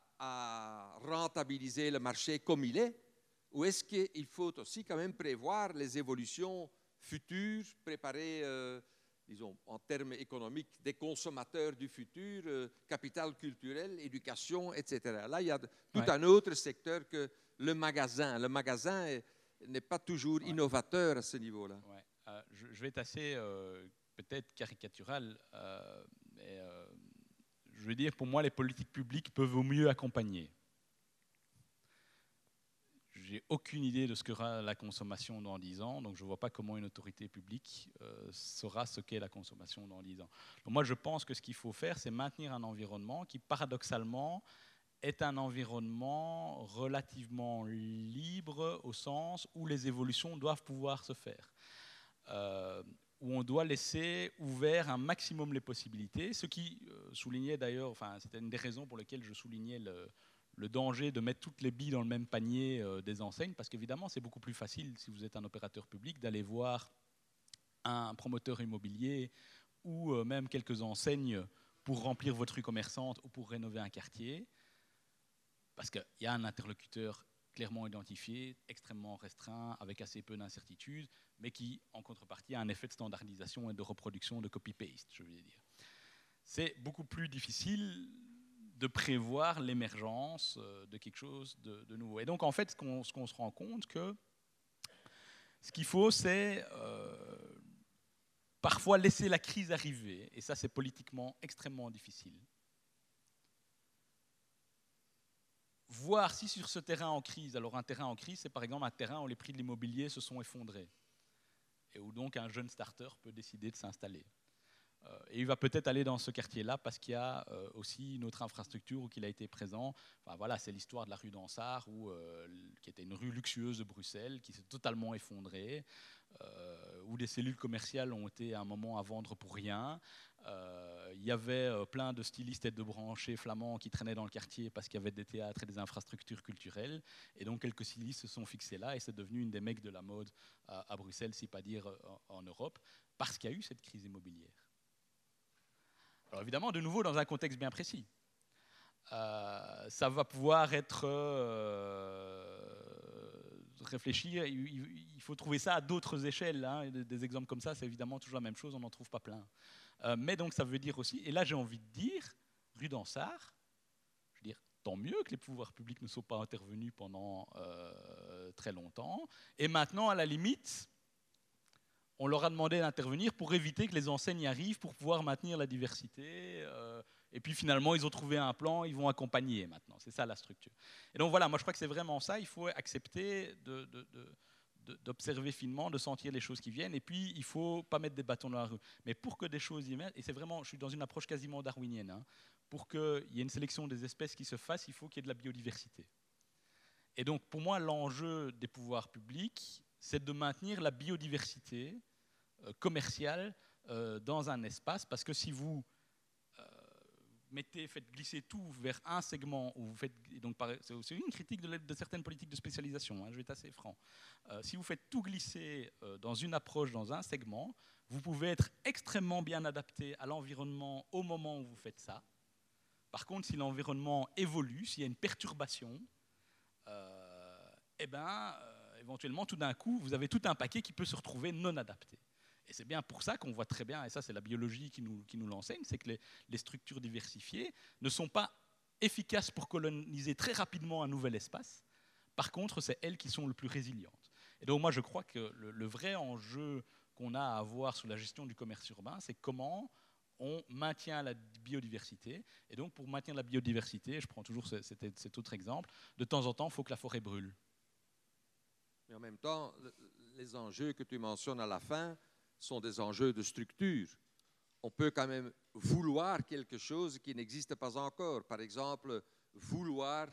rentabiliser le marché comme il est? Ou est-ce qu'il faut aussi quand même prévoir les évolutions futures, préparer, euh, disons, en termes économiques, des consommateurs du futur, euh, capital culturel, éducation, etc. Là, il y a tout Ouais. un autre secteur que le magasin. Le magasin est- n'est pas toujours Ouais. innovateur à ce niveau-là. Ouais. Euh, je, je vais être assez peut-être caricatural, mais je veux dire, pour moi, les politiques publiques peuvent au mieux accompagner. J'ai aucune idée de ce qu'aura la consommation dans 10 ans, donc je ne vois pas comment une autorité publique euh, saura ce qu'est la consommation dans 10 ans. Moi, je pense que ce qu'il faut faire, c'est maintenir un environnement qui, paradoxalement, est un environnement relativement libre au sens où les évolutions doivent pouvoir se faire. Euh, où on doit laisser ouvert un maximum les possibilités, ce qui euh, soulignait d'ailleurs, enfin c'était une des raisons pour lesquelles je soulignais le, le danger de mettre toutes les billes dans le même panier euh, des enseignes, parce qu'évidemment c'est beaucoup plus facile si vous êtes un opérateur public d'aller voir un promoteur immobilier ou euh, même quelques enseignes pour remplir votre rue commerçante ou pour rénover un quartier, parce qu'il y a un interlocuteur clairement identifié, extrêmement restreint, avec assez peu d'incertitudes, mais qui, en contrepartie, a un effet de standardisation et de reproduction de copy-paste, je veux dire. C'est beaucoup plus difficile de prévoir l'émergence euh, de quelque chose de, nouveau. Et donc, en fait, ce qu'on ce qu'on se rend compte, que ce qu'il faut, c'est euh, parfois laisser la crise arriver, et ça, c'est politiquement extrêmement difficile. voir si sur ce terrain en crise, alors un terrain en crise, c'est par exemple un terrain où les prix de l'immobilier se sont effondrés et où donc un jeune starter peut décider de s'installer. Euh, et il va peut-être aller dans ce quartier-là parce qu'il y a euh, aussi une autre infrastructure où il a été présent. Enfin, voilà, c'est l'histoire de la rue d'Ansart, euh, qui était une rue luxueuse de Bruxelles, qui s'est totalement effondrée, où des cellules commerciales ont été à un moment à vendre pour rien. Il y avait plein de stylistes et de branchés flamands qui traînaient dans le quartier parce qu'il y avait des théâtres et des infrastructures culturelles. Et donc quelques stylistes se sont fixés là et c'est devenu une des mecs de la mode à, Bruxelles, si pas dire en Europe, parce qu'il y a eu cette crise immobilière. Alors évidemment, de nouveau, dans un contexte bien précis. Euh, ça va pouvoir être euh, réfléchi. Il, faut trouver ça à d'autres échelles. hein. Des, exemples comme ça, c'est évidemment toujours la même chose. On n'en trouve pas plein. Euh, mais donc, ça veut dire aussi. Et là, j'ai envie de dire, rue d'Ansart, je veux dire, tant mieux que les pouvoirs publics ne soient pas intervenus pendant très longtemps. Et maintenant, à la limite, on leur a demandé d'intervenir pour éviter que les enseignes arrivent, pour pouvoir maintenir la diversité. euh, et puis finalement, ils ont trouvé un plan, ils vont accompagner maintenant. C'est ça la structure. Et donc voilà, moi je crois que c'est vraiment ça. Il faut accepter d'observer finement, de sentir les choses qui viennent. Et puis il faut pas mettre des bâtons dans la rue. Mais pour que des choses y mettent, et c'est vraiment, je suis dans une approche quasiment darwinienne, hein, pour qu'il y ait une sélection des espèces qui se fasse, il faut qu'il y ait de la biodiversité. Et donc pour moi, l'enjeu des pouvoirs publics, c'est de maintenir la biodiversité euh, commerciale euh, dans un espace, parce que si vous euh, mettez, faites glisser tout vers un segment, ou vous faites, donc c'est une critique de, certaines politiques de spécialisation, hein, je vais être assez franc. Si vous faites tout glisser dans une approche, dans un segment, vous pouvez être extrêmement bien adapté à l'environnement au moment où vous faites ça. Par contre, si l'environnement évolue, s'il y a une perturbation, euh, eh ben, éventuellement, tout d'un coup, vous avez tout un paquet qui peut se retrouver non adapté. Et c'est bien pour ça qu'on voit très bien, et ça c'est la biologie qui nous, qui nous l'enseigne, c'est que les, les structures diversifiées ne sont pas efficaces pour coloniser très rapidement un nouvel espace. Par contre, c'est elles qui sont le plus résilientes. Et donc moi je crois que le, le vrai enjeu qu'on a à avoir sur la gestion du commerce urbain, c'est comment on maintient la biodiversité. Et donc pour maintenir la biodiversité, je prends toujours ce- cet, cet autre exemple, de temps en temps, il faut que la forêt brûle. Mais en même temps, le- les enjeux que tu mentionnes à la fin sont des enjeux de structure. On peut quand même vouloir quelque chose qui n'existe pas encore. Par exemple, vouloir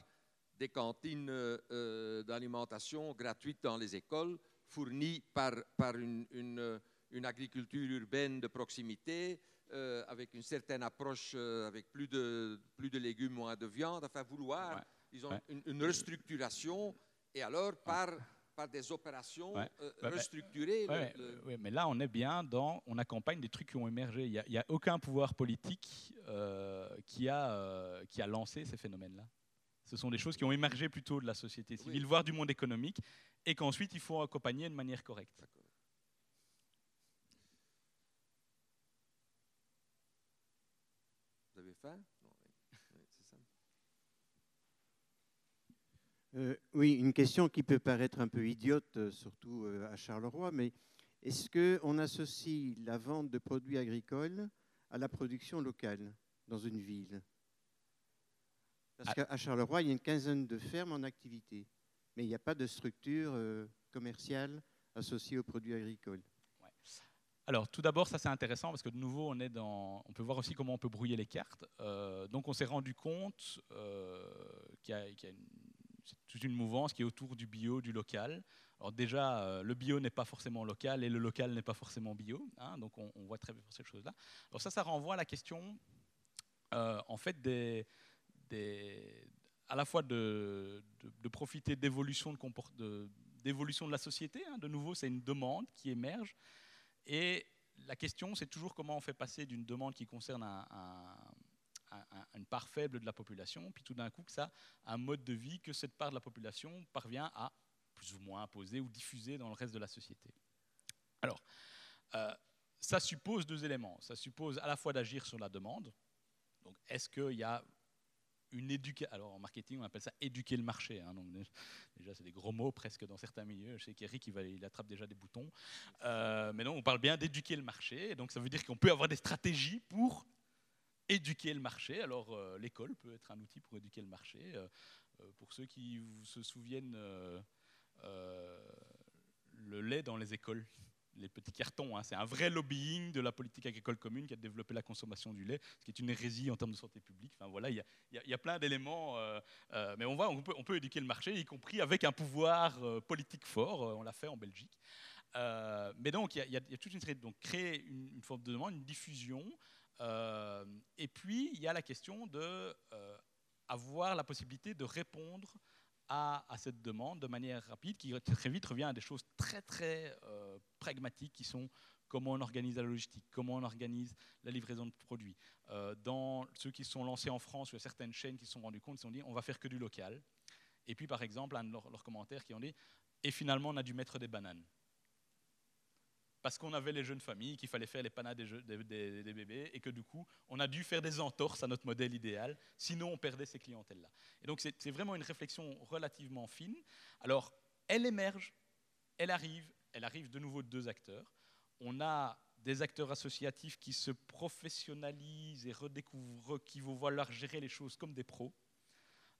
des cantines euh, euh, d'alimentation gratuites dans les écoles, fournies par, par une, une, euh, une agriculture urbaine de proximité, euh, avec une certaine approche, euh, avec plus de, plus de légumes, moins de viande. Enfin, vouloir, Ouais. une, une restructuration, et alors par, par des opérations Ouais. euh, Bah, bah, restructurer le- Ouais, le- euh, ouais, mais là, on est bien dans, on accompagne des trucs qui ont émergé. Il n'y a, aucun pouvoir politique euh, qui, a, euh, qui a lancé ces phénomènes-là. Ce sont des choses qui ont émergé plutôt de la société civile, Oui. voire du monde économique, et qu'ensuite il faut accompagner de manière correcte. Vous avez faim Non, oui. Oui, c'est ça. Euh, oui, une question qui peut paraître un peu idiote, euh, surtout euh, à Charleroi, mais est-ce qu'on associe la vente de produits agricoles à la production locale dans une ville? Parce qu'à Charleroi, il y a une quinzaine de fermes en activité, mais il n'y a pas de structure commerciale associée aux produits agricoles. Alors, tout d'abord, ça c'est intéressant parce que de nouveau, on, est dans, on peut voir aussi comment on peut brouiller les cartes. Donc, on s'est rendu compte qu'il y y a une, toute une mouvance qui est autour du bio, du local. Alors déjà, euh, le bio n'est pas forcément local et le local n'est pas forcément bio. hein, donc, on, voit très bien cette chose-là. Alors ça, ça renvoie à la question, euh, en fait, à la fois de, profiter d'évolution de, la société. hein. De nouveau, c'est une demande qui émerge. Et la question, c'est toujours comment on fait passer d'une demande qui concerne un- une part faible de la population, puis tout d'un coup que ça un mode de vie que cette part de la population parvient à plus ou moins imposer ou diffuser dans le reste de la société. Alors, euh, ça suppose deux éléments. Ça suppose à la fois d'agir sur la demande. Donc, est-ce qu'il y a une éducation Alors, en marketing, on appelle ça éduquer le marché. hein. déjà, c'est des gros mots presque dans certains milieux. Je sais qu'Eric, il, il attrape déjà des boutons. Euh, mais non, on parle bien d'éduquer le marché. Donc, ça veut dire qu'on peut avoir des stratégies pour éduquer le marché. Alors, euh, l'école peut être un outil pour éduquer le marché. Euh, euh, pour ceux qui se souviennent, le lait dans les écoles, les petits cartons, hein, c'est un vrai lobbying de la politique agricole commune qui a développé la consommation du lait, ce qui est une hérésie en termes de santé publique. Enfin, voilà, il y a, plein d'éléments, mais on voit, on peut, éduquer le marché, y compris avec un pouvoir politique fort. On l'a fait en Belgique. Mais donc, il y a toute une série de donc créer une, une forme de demande, une diffusion. Euh, et puis, il y a la question de euh, avoir la possibilité de répondre à, cette demande de manière rapide, qui très vite revient à des choses très très euh, pragmatiques, qui sont comment on organise la logistique, comment on organise la livraison de produits. Euh, dans ceux qui se sont lancés en France, il y a certaines chaînes qui se sont rendues compte, ils se sont dit on va faire que du local. Et puis, par exemple, un de leurs commentaires qui ont dit et finalement, on a dû mettre des bananes. Parce qu'on avait les jeunes familles, qu'il fallait faire les panades des, bébés, et que du coup, on a dû faire des entorses à notre modèle idéal, sinon on perdait ces clientèles-là. Et donc, c'est c'est vraiment une réflexion relativement fine. Alors, elle émerge, elle arrive, elle arrive de nouveau de deux acteurs. On a des acteurs associatifs qui se professionnalisent et redécouvrent, qui vont vouloir gérer les choses comme des pros.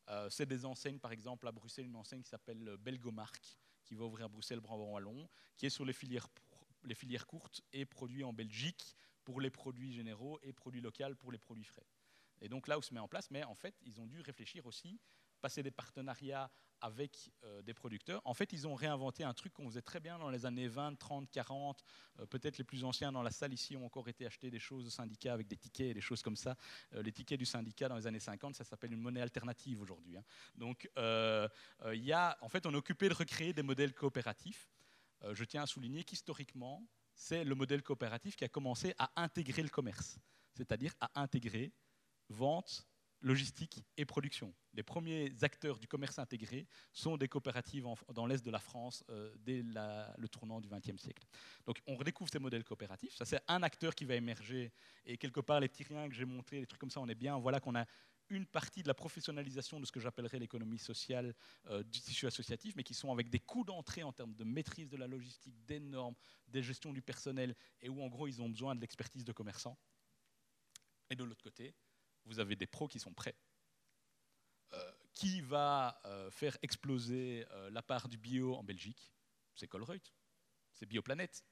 Euh, c'est des enseignes, par exemple, à Bruxelles, une enseigne qui s'appelle Belgomark, qui va ouvrir à Bruxelles, Brabant-Wallon, qui est sur les filières, pro- les filières courtes et produits en Belgique pour les produits généraux et produits locaux pour les produits frais. Et donc là où se met en place, mais en fait, ils ont dû réfléchir aussi, passer des partenariats avec euh, des producteurs. En fait, ils ont réinventé un truc qu'on faisait très bien dans les années 20, 30, 40. Euh, Peut-être les plus anciens dans la salle ici ont encore été achetés des choses au syndicat avec des tickets et des choses comme ça. Euh, les tickets du syndicat dans les années 50, ça s'appelle une monnaie alternative aujourd'hui. hein. Donc, euh, il y a, en fait, on est occupé de recréer des modèles coopératifs. Euh, je tiens à souligner qu'historiquement, c'est le modèle coopératif qui a commencé à intégrer le commerce, c'est-à-dire à intégrer vente, logistique et production. Les premiers acteurs du commerce intégré sont des coopératives dans l'est de la France euh, dès le tournant du XXe siècle. Donc on redécouvre ces modèles coopératifs. Ça, c'est un acteur qui va émerger. Et quelque part, les petits riens que j'ai montrés, les trucs comme ça, on est bien. Voilà qu'on a une partie de la professionnalisation de ce que j'appellerais l'économie sociale euh, du tissu associatif, mais qui sont avec des coûts d'entrée en termes de maîtrise de la logistique, des normes, des gestions du personnel, et où en gros ils ont besoin de l'expertise de commerçants. Et de l'autre côté, vous avez des pros qui sont prêts. Euh, qui va euh, faire exploser la part du bio en Belgique C'est Colruyt, c'est Bioplanète.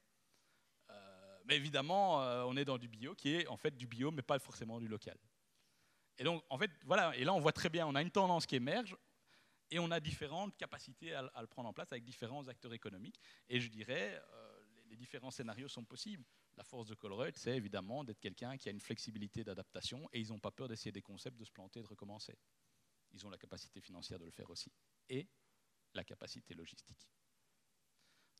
Mais évidemment, on est dans du bio qui est en fait du bio, mais pas forcément du local. Et donc, en fait, voilà, et là on voit très bien, on a une tendance qui émerge et on a différentes capacités à, le prendre en place avec différents acteurs économiques. Et je dirais, euh, les, différents scénarios sont possibles. La force de Colruyt, c'est évidemment d'être quelqu'un qui a une flexibilité d'adaptation et ils n'ont pas peur d'essayer des concepts, de se planter, de recommencer. Ils ont la capacité financière de le faire aussi et la capacité logistique.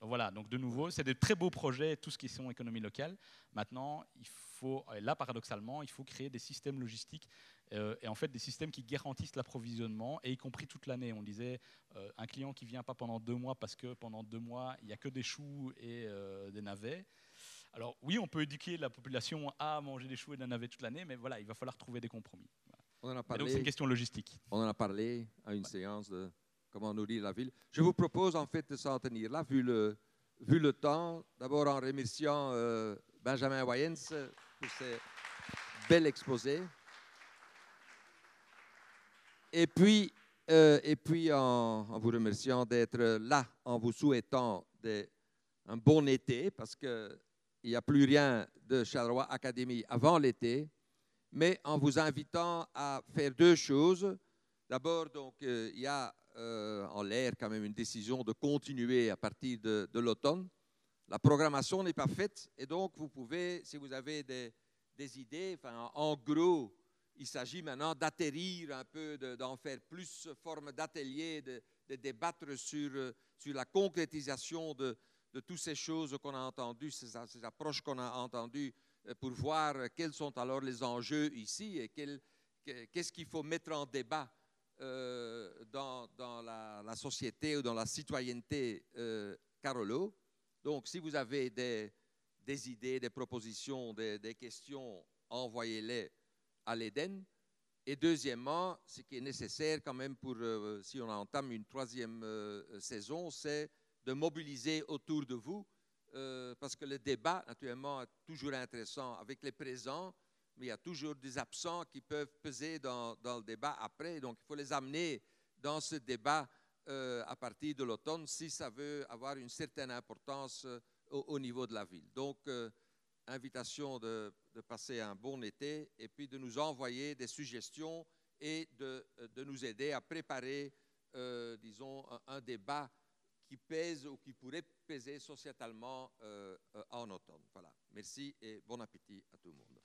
Donc voilà, donc de nouveau, c'est des très beaux projets, tout ce qui sont économie locale. Maintenant, il faut, là paradoxalement, il faut créer des systèmes logistiques euh, et en fait des systèmes qui garantissent l'approvisionnement, et y compris toute l'année. On disait euh, un client qui vient pas pendant deux mois parce que pendant deux mois il n'y a que des choux et euh, des navets. Alors oui, on peut éduquer la population à manger des choux et des navets toute l'année, mais voilà, il va falloir trouver des compromis. On en a Et parlé. donc c'est une question logistique. On en a parlé à une séance de comment nourrir la ville. Je vous propose en fait de s'en tenir là, vu le, vu le temps. D'abord en remerciant Benjamin Wayens pour ses bel exposé. Et puis, euh, et puis en, vous remerciant d'être là, en vous souhaitant un bon été, parce qu'il n'y a plus rien de Charleroi Academy avant l'été, mais en vous invitant à faire deux choses. D'abord, donc, euh, il y a euh, en l'air quand même une décision de continuer à partir de, l'automne. La programmation n'est pas faite et donc vous pouvez, si vous avez des, idées, en gros, il s'agit maintenant d'atterrir un peu, de- d'en faire plus forme d'atelier, de, débattre sur, euh, sur la concrétisation de, de toutes ces choses qu'on a entendues, ces, approches qu'on a entendues, euh, pour voir quels sont alors les enjeux ici et qu'est-ce qu'il faut mettre en débat euh, dans, dans la, société ou dans la citoyenneté Carolo. Donc, si vous avez des, des idées, des propositions, des questions, envoyez-les à l'Éden. Et deuxièmement, ce qui est nécessaire quand même pour, euh, si on entame une troisième euh, saison, c'est de mobiliser autour de vous, euh, parce que le débat, naturellement, est toujours intéressant avec les présents, mais il y a toujours des absents qui peuvent peser dans, le débat après. Donc, il faut les amener dans ce débat euh, à partir de l'automne si ça veut avoir une certaine importance euh, au, au niveau de la ville. Donc, euh, invitation de, passer un bon été et puis de nous envoyer des suggestions et de, de nous aider à préparer, euh, disons, un, débat qui pèse ou qui pourrait peser sociétalement euh, euh, en automne. Voilà. Merci et bon appétit à tout le monde.